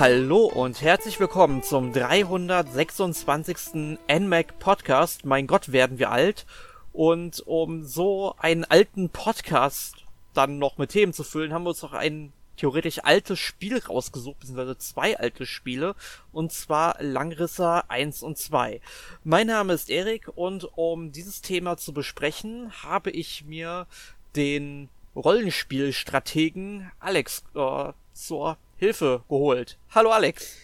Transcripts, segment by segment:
Hallo und herzlich willkommen zum 326. NMAC Podcast. Mein Gott, werden wir alt. Und um so einen alten Podcast dann noch mit Themen zu füllen, haben wir uns noch ein theoretisch altes Spiel rausgesucht, beziehungsweise zwei alte Spiele, und zwar Langrisser 1 und 2. Mein Name ist Erik und um dieses Thema zu besprechen, habe ich mir den Rollenspielstrategen Alex äh, zur Hilfe geholt. Hallo Alex.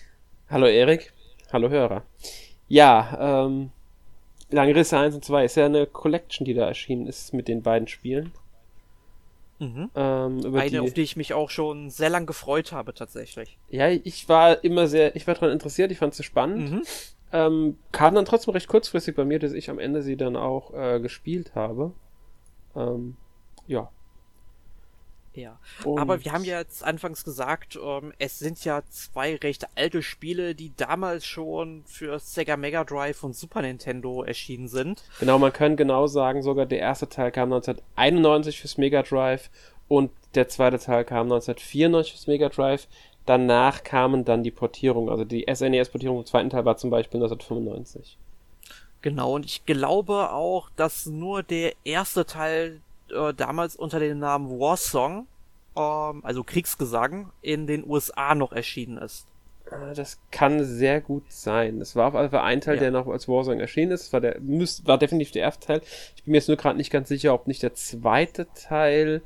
Hallo Erik. Hallo Hörer. Ja, ähm, Langrisse 1 und 2 ist ja eine Collection, die da erschienen ist mit den beiden Spielen. Mhm. Ähm, Eine, die, auf die ich mich auch schon sehr lang gefreut habe, tatsächlich. Ja, ich war immer sehr, ich war daran interessiert, ich fand sie spannend. Mhm. Ähm, kam dann trotzdem recht kurzfristig bei mir, dass ich am Ende sie dann auch äh, gespielt habe. Ähm, ja. Ja, und aber wir haben ja jetzt anfangs gesagt, ähm, es sind ja zwei recht alte Spiele, die damals schon für Sega Mega Drive und Super Nintendo erschienen sind. Genau, man kann genau sagen, sogar der erste Teil kam 1991 fürs Mega Drive und der zweite Teil kam 1994 fürs Mega Drive. Danach kamen dann die Portierungen, also die SNES-Portierung im zweiten Teil war zum Beispiel 1995. Genau, und ich glaube auch, dass nur der erste Teil äh, damals unter dem Namen Warsong, ähm, also Kriegsgesang, in den USA noch erschienen ist. Ah, das kann sehr gut sein. Es war auf jeden Fall ein Teil, ja. der noch als Warsong erschienen ist. Das war, der, müsst, war definitiv der erste Teil. Ich bin mir jetzt nur gerade nicht ganz sicher, ob nicht der zweite Teil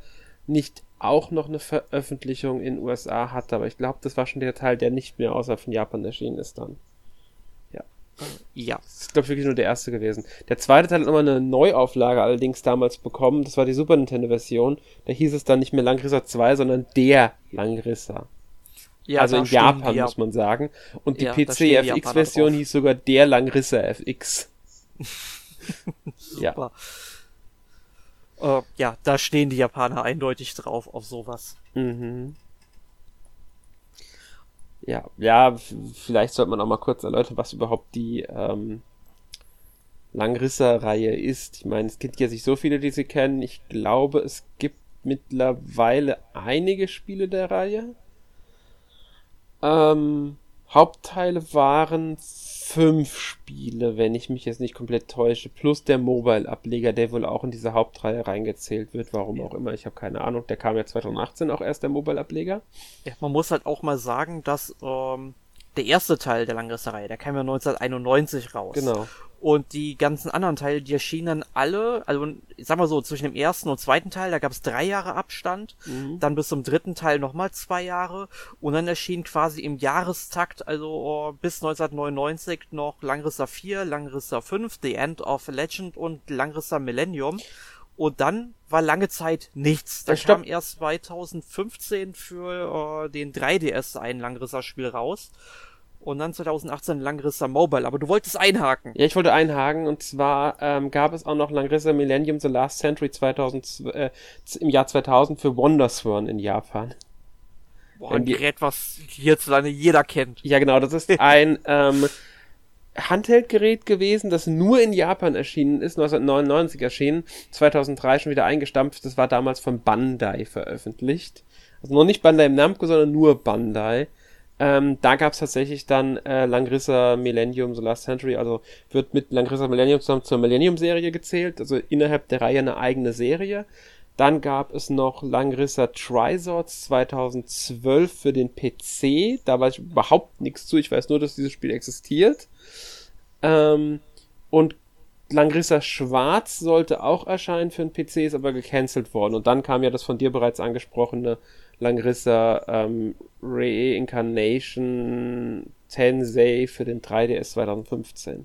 nicht auch noch eine Veröffentlichung in den USA hatte. Aber ich glaube, das war schon der Teil, der nicht mehr außerhalb von Japan erschienen ist dann. Ja. Das ist, glaube ich, wirklich nur der erste gewesen. Der zweite Teil hat nochmal eine Neuauflage allerdings damals bekommen. Das war die Super Nintendo-Version. Da hieß es dann nicht mehr Langrisser 2, sondern der Langrisser. Ja, also in Japan, muss man sagen. Und die ja, PC FX-Version hieß sogar der Langrisser FX. Super. Ja. Uh, ja, da stehen die Japaner eindeutig drauf auf sowas. Mhm. Ja, ja, vielleicht sollte man auch mal kurz erläutern, was überhaupt die ähm, Langrisser-Reihe ist. Ich meine, es gibt ja sich so viele, die sie kennen. Ich glaube, es gibt mittlerweile einige Spiele der Reihe. Ähm, Hauptteile waren fünf Spiele, wenn ich mich jetzt nicht komplett täusche, plus der Mobile-Ableger, der wohl auch in diese Hauptreihe reingezählt wird, warum ja. auch immer, ich habe keine Ahnung. Der kam ja 2018 auch erst, der Mobile-Ableger. Ja, man muss halt auch mal sagen, dass ähm, der erste Teil der Langrisserei, der kam ja 1991 raus. Genau. Und die ganzen anderen Teile, die erschienen dann alle, also ich sag mal so, zwischen dem ersten und zweiten Teil, da gab es drei Jahre Abstand, mhm. dann bis zum dritten Teil nochmal zwei Jahre und dann erschien quasi im Jahrestakt, also oh, bis 1999 noch Langrisser 4, Langrisser 5, The End of Legend und Langrisser Millennium. Und dann war lange Zeit nichts. Da kam erst 2015 für äh, den 3DS ein Langrisser-Spiel raus und dann 2018 Langrissa Mobile. Aber du wolltest einhaken. Ja, ich wollte einhaken und zwar ähm, gab es auch noch Langrissa Millennium The Last Century 2000, äh, im Jahr 2000 für Wonderswan in Japan. Boah, ein Gerät, was hierzulande jeder kennt. Ja, genau, das ist ein ähm, Handheldgerät gewesen, das nur in Japan erschienen ist, 1999 erschienen, 2003 schon wieder eingestampft. Das war damals von Bandai veröffentlicht. Also noch nicht Bandai im Namco, sondern nur Bandai. Ähm, da gab es tatsächlich dann äh, Langrissa Millennium, The Last Century, also wird mit Langrissa Millennium zusammen zur Millennium-Serie gezählt, also innerhalb der Reihe eine eigene Serie. Dann gab es noch Langrissa Triswords 2012 für den PC. Da weiß ich überhaupt nichts zu. Ich weiß nur, dass dieses Spiel existiert. Ähm, und Langrissa Schwarz sollte auch erscheinen für den PC, ist aber gecancelt worden. Und dann kam ja das von dir bereits angesprochene Langrissa ähm, Reincarnation Tensei für den 3DS 2015.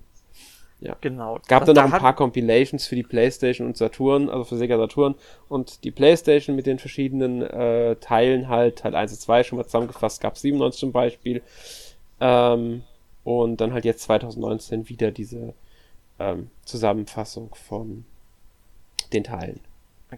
Ja. Genau. Gab dann noch ein paar Compilations für die Playstation und Saturn, also für Sega Saturn und die Playstation mit den verschiedenen äh, Teilen halt, Teil 1 und 2 schon mal zusammengefasst, gab 97 zum Beispiel. Ähm, und dann halt jetzt 2019 wieder diese ähm, Zusammenfassung von den Teilen.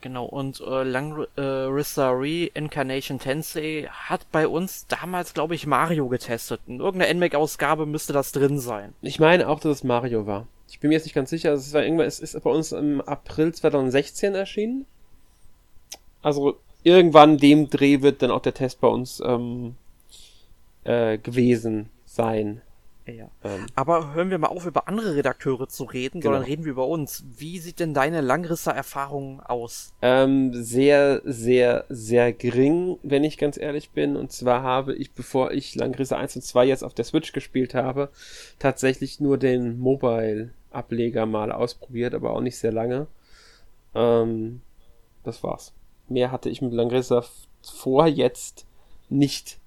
Genau, und äh, Langrissa äh, Reincarnation Tensei hat bei uns damals, glaube ich, Mario getestet. In irgendeiner NMAC-Ausgabe müsste das drin sein. Ich meine auch, dass es Mario war. Ich bin mir jetzt nicht ganz sicher. Es war irgendwann, es ist bei uns im April 2016 erschienen. Also irgendwann dem Dreh wird dann auch der Test bei uns ähm, äh, gewesen sein. Ja. Ähm. Aber hören wir mal auf, über andere Redakteure zu reden, genau. sondern reden wir über uns. Wie sieht denn deine Langrisser-Erfahrung aus? Ähm, sehr, sehr, sehr gering, wenn ich ganz ehrlich bin. Und zwar habe ich, bevor ich Langrisser 1 und 2 jetzt auf der Switch gespielt habe, tatsächlich nur den Mobile-Ableger mal ausprobiert, aber auch nicht sehr lange. Ähm, das war's. Mehr hatte ich mit Langrisser vor jetzt nicht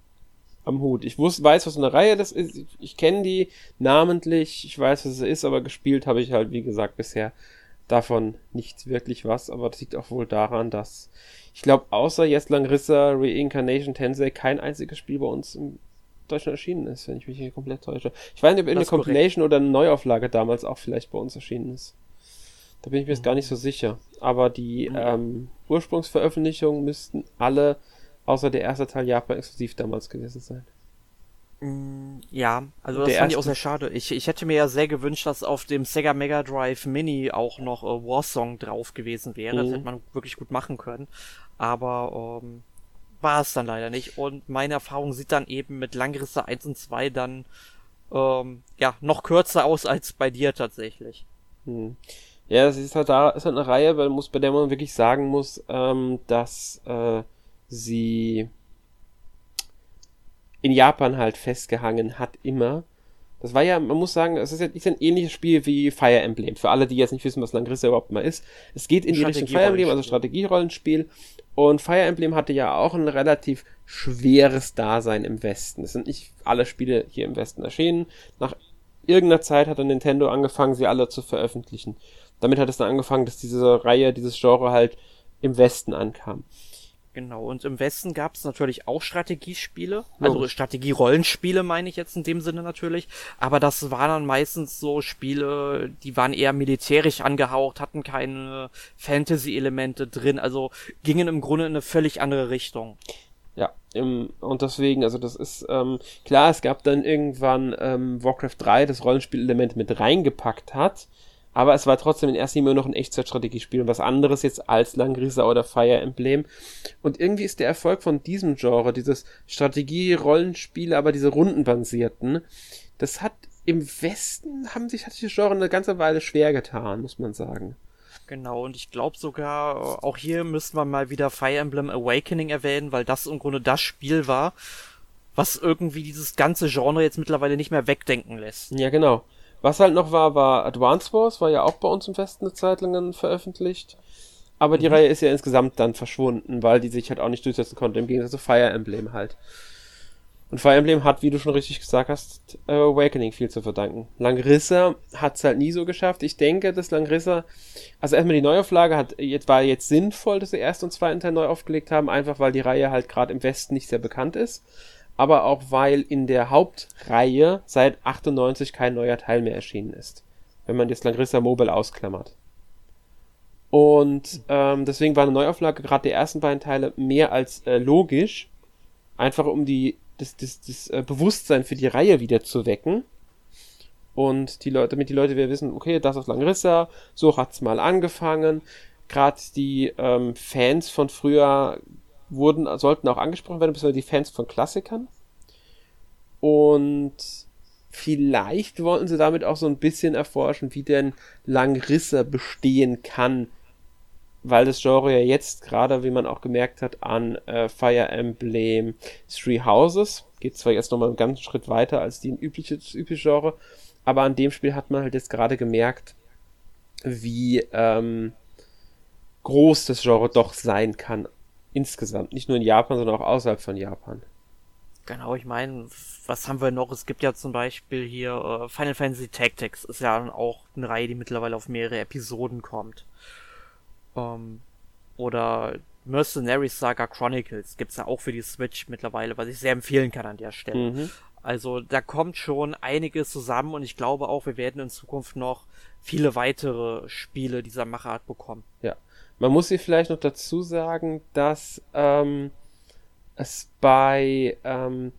am Hut. Ich wusste, weiß, was eine Reihe das ist. Ich, ich kenne die namentlich. Ich weiß, was es ist, aber gespielt habe ich halt, wie gesagt, bisher davon nicht wirklich was. Aber das liegt auch wohl daran, dass ich glaube, außer jetzt Langrissa Reincarnation Tensei kein einziges Spiel bei uns im Deutschland erschienen ist, wenn ich mich hier komplett täusche. Ich weiß nicht, ob eine Compilation oder eine Neuauflage damals auch vielleicht bei uns erschienen ist. Da bin ich mir jetzt gar nicht so sicher. Aber die mhm. ähm, Ursprungsveröffentlichungen müssten alle außer der erste Teil Japan exklusiv damals gewesen sein. Mm, ja, also das fand ich auch sehr schade. Ich, ich hätte mir ja sehr gewünscht, dass auf dem Sega Mega Drive Mini auch noch äh, Warsong drauf gewesen wäre. Mhm. Das hätte man wirklich gut machen können. Aber ähm, war es dann leider nicht. Und meine Erfahrung sieht dann eben mit Langrisse 1 und 2 dann ähm, ja noch kürzer aus als bei dir tatsächlich. Mhm. Ja, es ist halt da, ist halt eine Reihe, weil muss, bei der man wirklich sagen muss, ähm, dass äh, sie in Japan halt festgehangen hat immer. Das war ja, man muss sagen, es ist ja ist ein ähnliches Spiel wie Fire Emblem. Für alle, die jetzt nicht wissen, was Langrissa überhaupt mal ist. Es geht in die Richtung Fire Emblem, also Strategierollenspiel. Und Fire Emblem hatte ja auch ein relativ schweres Dasein im Westen. Es sind nicht alle Spiele hier im Westen erschienen. Nach irgendeiner Zeit hat dann Nintendo angefangen, sie alle zu veröffentlichen. Damit hat es dann angefangen, dass diese Reihe, dieses Genre halt im Westen ankam. Genau, und im Westen gab es natürlich auch Strategiespiele, also Strategierollenspiele meine ich jetzt in dem Sinne natürlich, aber das waren dann meistens so Spiele, die waren eher militärisch angehaucht, hatten keine Fantasy-Elemente drin, also gingen im Grunde in eine völlig andere Richtung. Ja, im, und deswegen, also das ist, ähm, klar, es gab dann irgendwann ähm, Warcraft 3, das Rollenspielelement mit reingepackt hat, aber es war trotzdem in erster Linie noch ein Echtzeitstrategiespiel und was anderes jetzt als Langrisa oder Fire Emblem. Und irgendwie ist der Erfolg von diesem Genre, dieses Strategie-Rollenspiele, aber diese rundenbasierten, das hat im Westen haben sich hat sich das Genre eine ganze Weile schwer getan, muss man sagen. Genau, und ich glaube sogar, auch hier müssten wir mal wieder Fire Emblem Awakening erwähnen, weil das im Grunde das Spiel war, was irgendwie dieses ganze Genre jetzt mittlerweile nicht mehr wegdenken lässt. Ja, genau. Was halt noch war, war Advance Wars, war ja auch bei uns im Westen eine Zeit lang veröffentlicht. Aber die mhm. Reihe ist ja insgesamt dann verschwunden, weil die sich halt auch nicht durchsetzen konnte, im Gegensatz zu Fire Emblem halt. Und Fire Emblem hat, wie du schon richtig gesagt hast, Awakening viel zu verdanken. Langrissa hat es halt nie so geschafft. Ich denke, dass Langrissa, also erstmal die Neuauflage hat, jetzt war jetzt sinnvoll, dass sie ersten und zweiten Teil neu aufgelegt haben, einfach weil die Reihe halt gerade im Westen nicht sehr bekannt ist aber auch weil in der Hauptreihe seit 98 kein neuer Teil mehr erschienen ist. Wenn man jetzt Langrissa Mobile ausklammert. Und ähm, deswegen war eine Neuauflage gerade der ersten beiden Teile mehr als äh, logisch, einfach um die das, das, das äh, Bewusstsein für die Reihe wieder zu wecken. Und die Leute, damit die Leute wieder wissen, okay, das ist Langrissa, so hat's mal angefangen. Gerade die ähm, Fans von früher wurden, sollten auch angesprochen werden, beziehungsweise die Fans von Klassikern. Und vielleicht wollten sie damit auch so ein bisschen erforschen, wie denn Langrisse bestehen kann, weil das Genre ja jetzt gerade, wie man auch gemerkt hat, an äh, Fire Emblem Three Houses geht zwar jetzt nochmal einen ganzen Schritt weiter als die übliche, übliche Genre, aber an dem Spiel hat man halt jetzt gerade gemerkt, wie ähm, groß das Genre doch sein kann Insgesamt, nicht nur in Japan, sondern auch außerhalb von Japan. Genau, ich meine, was haben wir noch? Es gibt ja zum Beispiel hier äh, Final Fantasy Tactics, ist ja auch eine Reihe, die mittlerweile auf mehrere Episoden kommt. Ähm, oder Mercenaries Saga Chronicles gibt's ja auch für die Switch mittlerweile, was ich sehr empfehlen kann an der Stelle. Mhm. Also da kommt schon einiges zusammen und ich glaube auch, wir werden in Zukunft noch viele weitere Spiele dieser Machart bekommen. Ja, man muss hier vielleicht noch dazu sagen, dass ähm, es bei ähm,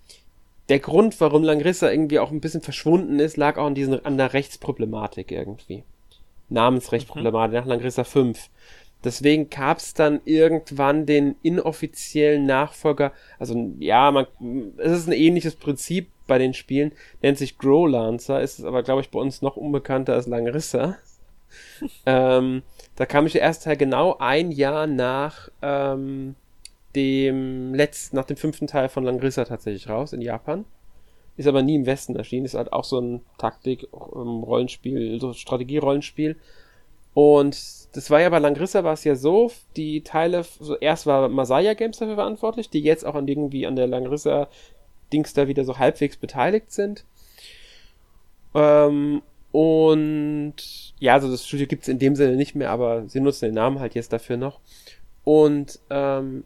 der Grund, warum Langrissa irgendwie auch ein bisschen verschwunden ist, lag auch an, diesen, an der Rechtsproblematik irgendwie. Namensrechtsproblematik mhm. nach Langrissa 5. Deswegen gab es dann irgendwann den inoffiziellen Nachfolger. Also ja, man, es ist ein ähnliches Prinzip bei den Spielen. Nennt sich Growlancer, ist es aber, glaube ich, bei uns noch unbekannter als Langrissa. Ähm, da kam ich der erste Teil genau ein Jahr nach ähm, dem letzten, nach dem fünften Teil von Langrissa tatsächlich raus in Japan. Ist aber nie im Westen erschienen. Ist halt auch so ein Taktik-Rollenspiel, so Strategie-Rollenspiel. Und das war ja bei Langrissa war es ja so, die Teile, so erst war Masaya Games dafür verantwortlich, die jetzt auch an irgendwie an der Langrissa Dings da wieder so halbwegs beteiligt sind. Ähm, und ja, also das Studio gibt es in dem Sinne nicht mehr, aber sie nutzen den Namen halt jetzt dafür noch. Und ähm,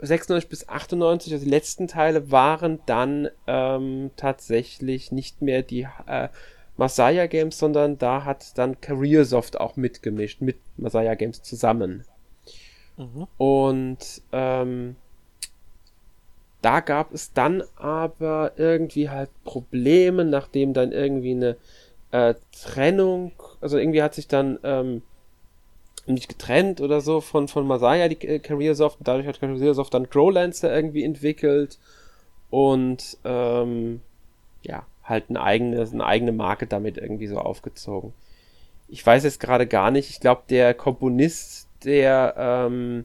96 bis 98, also die letzten Teile, waren dann ähm, tatsächlich nicht mehr die äh, Masaya Games, sondern da hat dann Careersoft auch mitgemischt, mit Masaya Games zusammen. Mhm. Und ähm, da gab es dann aber irgendwie halt Probleme, nachdem dann irgendwie eine äh, Trennung, also irgendwie hat sich dann ähm, nicht getrennt oder so von, von Masaya, die äh, Careersoft, dadurch hat Careersoft dann Growlancer irgendwie entwickelt und ähm, ja, halt eine eigene, eine eigene Marke damit irgendwie so aufgezogen. Ich weiß jetzt gerade gar nicht, ich glaube, der Komponist der ähm,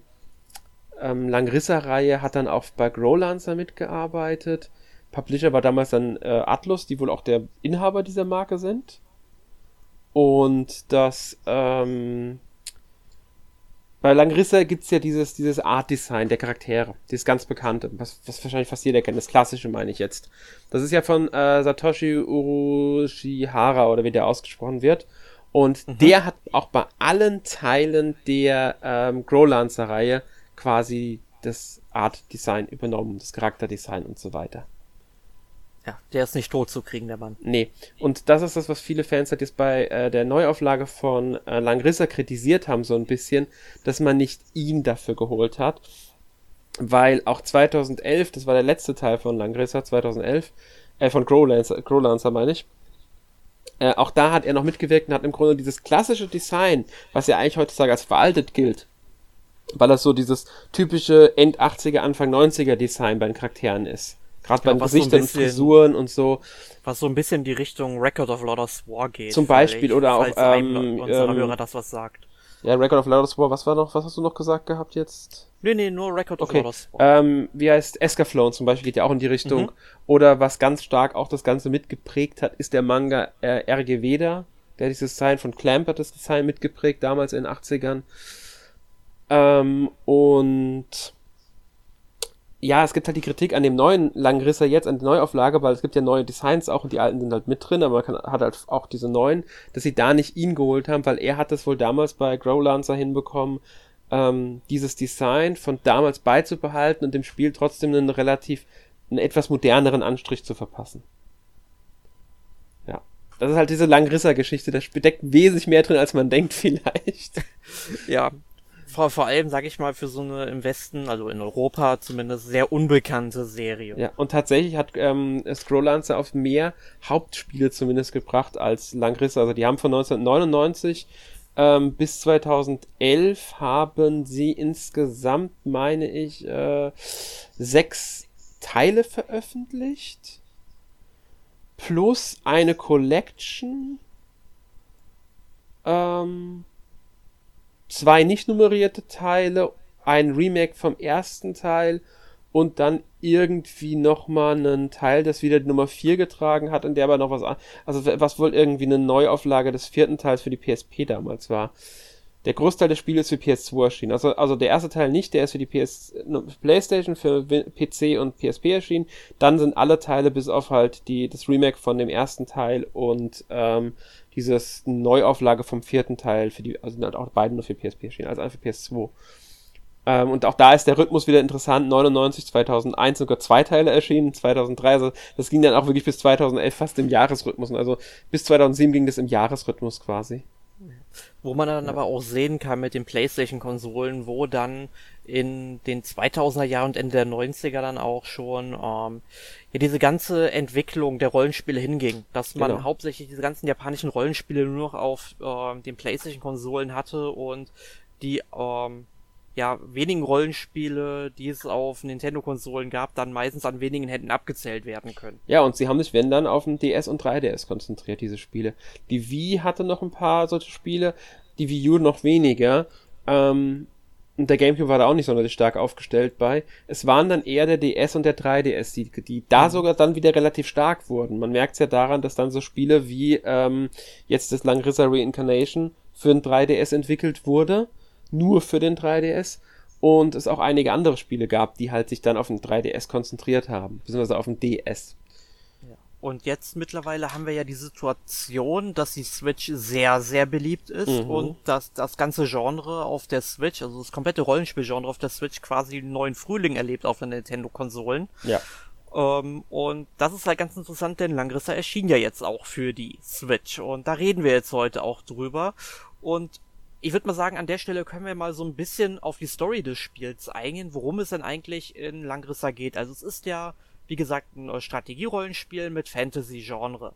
ähm, Langrissa-Reihe hat dann auch bei Growlancer mitgearbeitet. Publisher war damals dann äh, Atlus, die wohl auch der Inhaber dieser Marke sind. Und das, ähm, bei Langrissa gibt's ja dieses, dieses Art-Design der Charaktere, dieses ganz bekannte, was, was wahrscheinlich fast jeder kennt, das klassische meine ich jetzt. Das ist ja von äh, Satoshi Urushihara oder wie der ausgesprochen wird. Und mhm. der hat auch bei allen Teilen der ähm, Growlancer-Reihe quasi das Art-Design übernommen, das Charakterdesign und so weiter. Ja, der ist nicht tot zu kriegen, der Mann. Nee. Und das ist das, was viele Fans halt jetzt bei äh, der Neuauflage von äh, Langrissa kritisiert haben, so ein bisschen, dass man nicht ihn dafür geholt hat. Weil auch 2011, das war der letzte Teil von Langrissa, 2011, äh, von Growlancer, Growlancer meine ich, äh, auch da hat er noch mitgewirkt und hat im Grunde dieses klassische Design, was ja eigentlich heutzutage als veraltet gilt, weil das so dieses typische End 80er, Anfang 90er Design bei den Charakteren ist Gerade beim Gesicht, so Frisuren und so. Was so ein bisschen die Richtung Record of Lotus War geht. Zum Beispiel, oder auch, ähm, unserer ähm, Hörer das was sagt. Ja, Record of Lotus War, was war noch, was hast du noch gesagt gehabt jetzt? Nee, nee, nur Record okay. of Lotus War. Ähm, wie heißt Escaflown zum Beispiel, geht ja auch in die Richtung. Mhm. Oder was ganz stark auch das Ganze mitgeprägt hat, ist der Manga äh, RG Veda. Der dieses Design von Clamp hat das Design mitgeprägt, damals in den 80ern. Ähm, und ja, es gibt halt die Kritik an dem neuen Langrisser jetzt, an der Neuauflage, weil es gibt ja neue Designs auch und die alten sind halt mit drin, aber man kann, hat halt auch diese neuen, dass sie da nicht ihn geholt haben, weil er hat das wohl damals bei Growlancer hinbekommen, ähm, dieses Design von damals beizubehalten und dem Spiel trotzdem einen relativ, einen etwas moderneren Anstrich zu verpassen. Ja. Das ist halt diese Langrisser-Geschichte, da steckt wesentlich mehr drin, als man denkt vielleicht. ja, vor, vor allem, sag ich mal, für so eine im Westen, also in Europa zumindest, sehr unbekannte Serie. Ja, und tatsächlich hat ähm, Scrollancer auf mehr Hauptspiele zumindest gebracht als Langrisse. Also die haben von 1999 ähm, bis 2011 haben sie insgesamt, meine ich, äh, sechs Teile veröffentlicht. Plus eine Collection. Ähm, zwei nicht nummerierte Teile, ein Remake vom ersten Teil und dann irgendwie nochmal einen Teil, das wieder die Nummer 4 getragen hat, in der aber noch was, also was wohl irgendwie eine Neuauflage des vierten Teils für die PSP damals war. Der Großteil des Spiels für PS2 erschienen. Also, also der erste Teil nicht, der ist für die PS, PlayStation, für PC und PSP erschienen. Dann sind alle Teile bis auf halt die, das Remake von dem ersten Teil und ähm, dieses Neuauflage vom vierten Teil für die, also sind halt auch beide nur für PSP erschienen, also einfach für PS2. Ähm, und auch da ist der Rhythmus wieder interessant. 99, 2001 sogar zwei Teile erschienen, 2003, also das ging dann auch wirklich bis 2011 fast im Jahresrhythmus. Also bis 2007 ging das im Jahresrhythmus quasi. Wo man dann ja. aber auch sehen kann mit den PlayStation-Konsolen, wo dann in den 2000er Jahren und Ende der 90er dann auch schon ähm, ja diese ganze Entwicklung der Rollenspiele hinging, dass man genau. hauptsächlich diese ganzen japanischen Rollenspiele nur noch auf äh, den PlayStation-Konsolen hatte und die ähm, ja, wenigen Rollenspiele, die es auf Nintendo-Konsolen gab, dann meistens an wenigen Händen abgezählt werden können. Ja, und sie haben sich, wenn dann, auf den DS und 3DS konzentriert, diese Spiele. Die Wii hatte noch ein paar solche Spiele, die Wii U noch weniger. Ähm, und der GameCube war da auch nicht sonderlich stark aufgestellt bei. Es waren dann eher der DS und der 3DS, die, die da mhm. sogar dann wieder relativ stark wurden. Man merkt es ja daran, dass dann so Spiele wie ähm, jetzt das Langrissa Reincarnation für ein 3DS entwickelt wurde nur für den 3DS und es auch einige andere Spiele gab, die halt sich dann auf den 3DS konzentriert haben, beziehungsweise auf den DS. Und jetzt mittlerweile haben wir ja die Situation, dass die Switch sehr, sehr beliebt ist mhm. und dass das ganze Genre auf der Switch, also das komplette Rollenspielgenre auf der Switch quasi einen neuen Frühling erlebt auf den Nintendo-Konsolen. Ja. Ähm, und das ist halt ganz interessant, denn Langrissa erschien ja jetzt auch für die Switch und da reden wir jetzt heute auch drüber. Und ich würde mal sagen, an der Stelle können wir mal so ein bisschen auf die Story des Spiels eingehen, worum es denn eigentlich in Langrissa geht. Also es ist ja, wie gesagt, ein Strategierollenspiel mit Fantasy-Genre.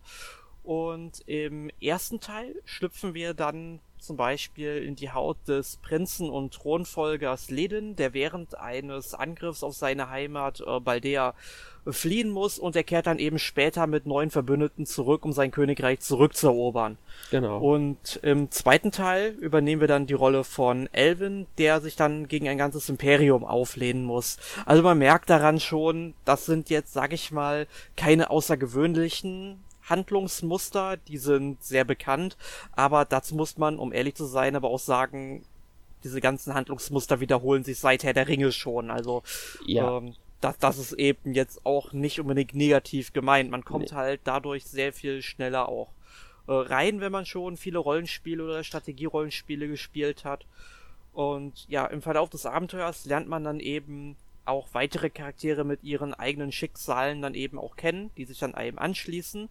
Und im ersten Teil schlüpfen wir dann zum Beispiel in die Haut des Prinzen und Thronfolgers Ledin, der während eines Angriffs auf seine Heimat äh, Baldea fliehen muss und er kehrt dann eben später mit neuen Verbündeten zurück, um sein Königreich zurückzuerobern. Genau. Und im zweiten Teil übernehmen wir dann die Rolle von Elvin, der sich dann gegen ein ganzes Imperium auflehnen muss. Also man merkt daran schon, das sind jetzt, sag ich mal, keine außergewöhnlichen Handlungsmuster, die sind sehr bekannt, aber dazu muss man, um ehrlich zu sein, aber auch sagen, diese ganzen Handlungsmuster wiederholen sich seit Herr der Ringe schon. Also ja. ähm, das, das ist eben jetzt auch nicht unbedingt negativ gemeint. Man kommt nee. halt dadurch sehr viel schneller auch äh, rein, wenn man schon viele Rollenspiele oder Strategierollenspiele gespielt hat. Und ja, im Verlauf des Abenteuers lernt man dann eben auch weitere Charaktere mit ihren eigenen Schicksalen dann eben auch kennen, die sich dann eben anschließen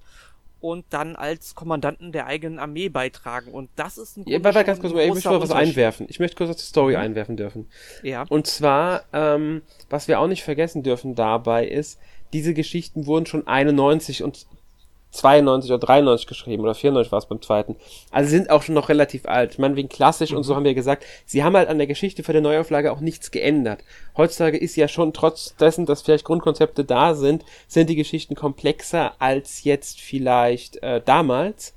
und dann als Kommandanten der eigenen Armee beitragen. Und das ist ein ja, warte, ganz kurz, ich möchte mal was einwerfen. Ich möchte kurz auf die Story mhm. einwerfen dürfen. Ja. Und zwar, ähm, was wir auch nicht vergessen dürfen dabei ist, diese Geschichten wurden schon 91 und 92 oder 93 geschrieben oder 94 war es beim zweiten. Also sind auch schon noch relativ alt. Ich meine, wegen klassisch mhm. und so mhm. haben wir gesagt, sie haben halt an der Geschichte für die Neuauflage auch nichts geändert. Heutzutage ist ja schon trotz dessen, dass vielleicht Grundkonzepte da sind, sind die Geschichten komplexer als jetzt vielleicht äh, damals.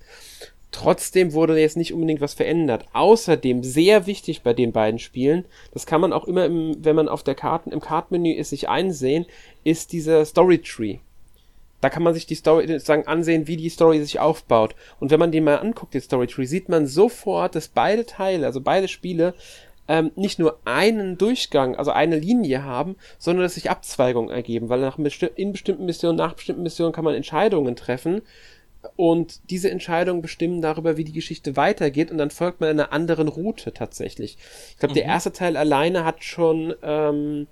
Trotzdem wurde jetzt nicht unbedingt was verändert. Außerdem sehr wichtig bei den beiden Spielen, das kann man auch immer, im, wenn man auf der Karten im Kartenmenü ist, sich einsehen, ist dieser Story Tree. Da kann man sich die Story sozusagen ansehen, wie die Story sich aufbaut. Und wenn man den mal anguckt, den Story Tree, sieht man sofort, dass beide Teile, also beide Spiele, ähm, nicht nur einen Durchgang, also eine Linie haben, sondern dass sich Abzweigungen ergeben, weil nach besti in bestimmten Missionen, nach bestimmten Missionen kann man Entscheidungen treffen und diese Entscheidungen bestimmen darüber, wie die Geschichte weitergeht und dann folgt man einer anderen Route tatsächlich. Ich glaube, mhm. der erste Teil alleine hat schon ähm,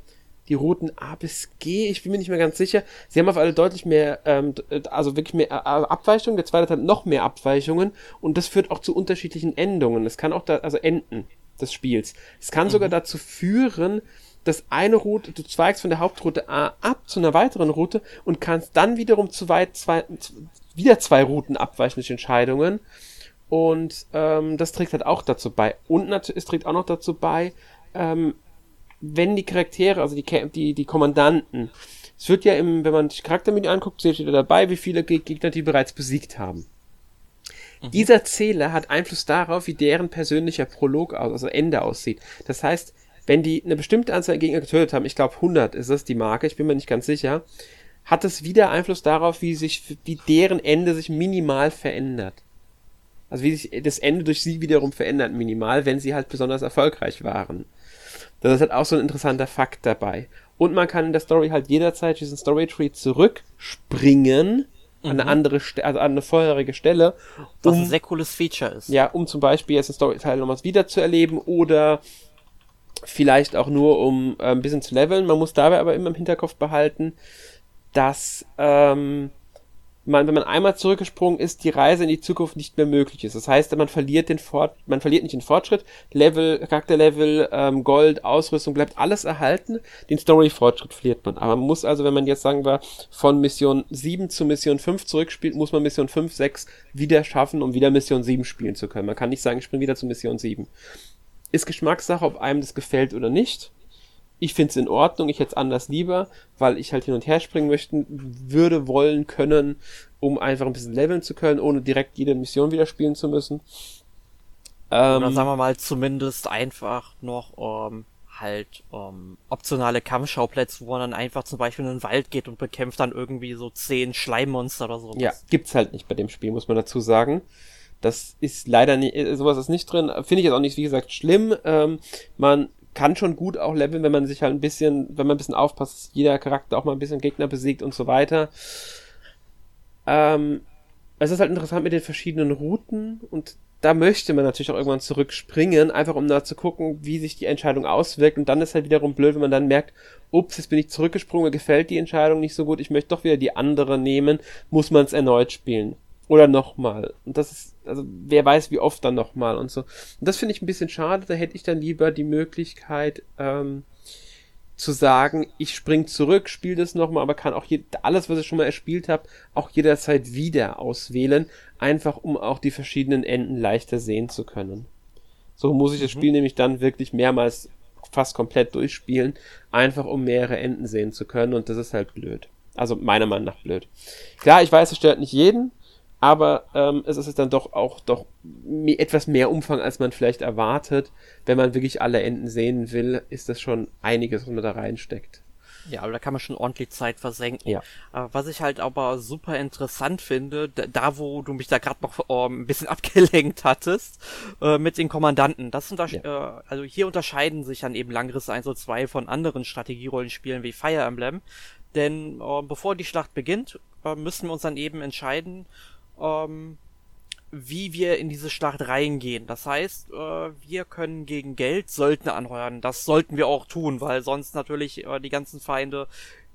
die Routen A bis G, ich bin mir nicht mehr ganz sicher. Sie haben auf alle deutlich mehr, ähm, also wirklich mehr äh, Abweichungen. Der zweite hat noch mehr Abweichungen und das führt auch zu unterschiedlichen Endungen. Es kann auch da, also Enden des Spiels. Es kann mhm. sogar dazu führen, dass eine Route, du zweigst von der Hauptroute A ab zu einer weiteren Route und kannst dann wiederum zu weit zwei, wieder zwei Routen abweichen durch Entscheidungen. Und ähm, das trägt halt auch dazu bei. Und es trägt auch noch dazu bei, ähm, wenn die Charaktere, also die, die, die Kommandanten, es wird ja im, wenn man sich Charaktermenü anguckt, steht da dabei, wie viele Gegner die bereits besiegt haben. Mhm. Dieser Zähler hat Einfluss darauf, wie deren persönlicher Prolog aus, also Ende aussieht. Das heißt, wenn die eine bestimmte Anzahl Gegner getötet haben, ich glaube 100 ist das die Marke, ich bin mir nicht ganz sicher, hat es wieder Einfluss darauf, wie sich, wie deren Ende sich minimal verändert. Also wie sich das Ende durch sie wiederum verändert, minimal, wenn sie halt besonders erfolgreich waren. Das ist halt auch so ein interessanter Fakt dabei. Und man kann in der Story halt jederzeit diesen Storytree zurückspringen mhm. an eine mhm. andere Stelle, also an eine vorherige Stelle. Um, Was ein sehr cooles Feature ist. Ja, um zum Beispiel jetzt einen Storyteil nochmals wieder zu erleben oder vielleicht auch nur um äh, ein bisschen zu leveln. Man muss dabei aber immer im Hinterkopf behalten, dass ähm, man, wenn man einmal zurückgesprungen ist, die Reise in die Zukunft nicht mehr möglich ist. Das heißt, man verliert den Fort, man verliert nicht den Fortschritt, Level, Charakterlevel, ähm, Gold, Ausrüstung bleibt alles erhalten, den Story-Fortschritt verliert man. Aber man muss also, wenn man jetzt sagen wir von Mission 7 zu Mission 5 zurückspielt, muss man Mission 5, 6 wieder schaffen, um wieder Mission 7 spielen zu können. Man kann nicht sagen, ich springe wieder zu Mission 7. Ist Geschmackssache, ob einem das gefällt oder nicht. Ich finde es in Ordnung, ich hätte es anders lieber, weil ich halt hin und her springen möchten, würde, wollen, können, um einfach ein bisschen leveln zu können, ohne direkt jede Mission wieder spielen zu müssen. Ähm, Oder sagen wir mal zumindest einfach noch ähm, halt ähm, optionale Kampfschauplätze, wo man dann einfach zum Beispiel in den Wald geht und bekämpft dann irgendwie so zehn Schleimmonster oder so. Ja, gibt's halt nicht bei dem Spiel, muss man dazu sagen. Das ist leider nicht, äh, sowas ist nicht drin. Finde ich jetzt auch nicht, wie gesagt, schlimm. Ähm, man kann schon gut auch leveln, wenn man sich halt ein bisschen, wenn man ein bisschen aufpasst, dass jeder Charakter auch mal ein bisschen Gegner besiegt und so weiter. Ähm, es ist halt interessant mit den verschiedenen Routen und da möchte man natürlich auch irgendwann zurückspringen, einfach um da zu gucken, wie sich die Entscheidung auswirkt. Und dann ist halt wiederum blöd, wenn man dann merkt, ups, jetzt bin ich zurückgesprungen, mir gefällt die Entscheidung nicht so gut, ich möchte doch wieder die andere nehmen, muss man es erneut spielen. Oder nochmal. Und das ist, also wer weiß, wie oft dann nochmal und so. Und das finde ich ein bisschen schade, da hätte ich dann lieber die Möglichkeit, ähm, zu sagen, ich spring zurück, spiele das nochmal, aber kann auch je, alles, was ich schon mal erspielt habe, auch jederzeit wieder auswählen, einfach um auch die verschiedenen Enden leichter sehen zu können. So muss ich das mhm. Spiel nämlich dann wirklich mehrmals fast komplett durchspielen, einfach um mehrere Enden sehen zu können und das ist halt blöd. Also meiner Meinung nach blöd. Klar, ich weiß, es stört nicht jeden, aber ähm, es ist dann doch auch doch etwas mehr Umfang, als man vielleicht erwartet. Wenn man wirklich alle Enden sehen will, ist das schon einiges, was man da reinsteckt. Ja, aber da kann man schon ordentlich Zeit versenken. Ja. Äh, was ich halt aber super interessant finde, da wo du mich da gerade noch äh, ein bisschen abgelenkt hattest, äh, mit den Kommandanten. Das ja. äh, also hier unterscheiden sich dann eben Langriss 1 und 2 von anderen Strategierollenspielen wie Fire Emblem. Denn äh, bevor die Schlacht beginnt, äh, müssen wir uns dann eben entscheiden, ähm, wie wir in diese Schlacht reingehen. Das heißt, äh, wir können gegen Geld Söldner anheuern. Das sollten wir auch tun, weil sonst natürlich äh, die ganzen Feinde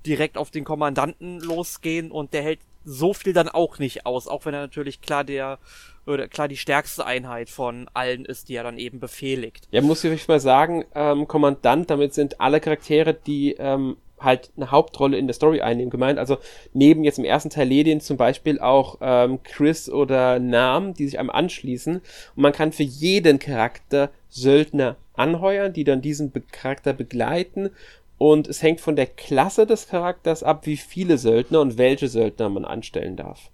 direkt auf den Kommandanten losgehen und der hält so viel dann auch nicht aus, auch wenn er natürlich klar der oder klar die stärkste Einheit von allen ist, die er dann eben befehligt. Ja, muss ich mal sagen, ähm, Kommandant, damit sind alle Charaktere, die ähm, halt eine Hauptrolle in der Story einnehmen gemeint. Also neben jetzt im ersten Teil Ledin zum Beispiel auch ähm, Chris oder Nam, die sich einem anschließen. Und man kann für jeden Charakter Söldner anheuern, die dann diesen Be Charakter begleiten. Und es hängt von der Klasse des Charakters ab, wie viele Söldner und welche Söldner man anstellen darf.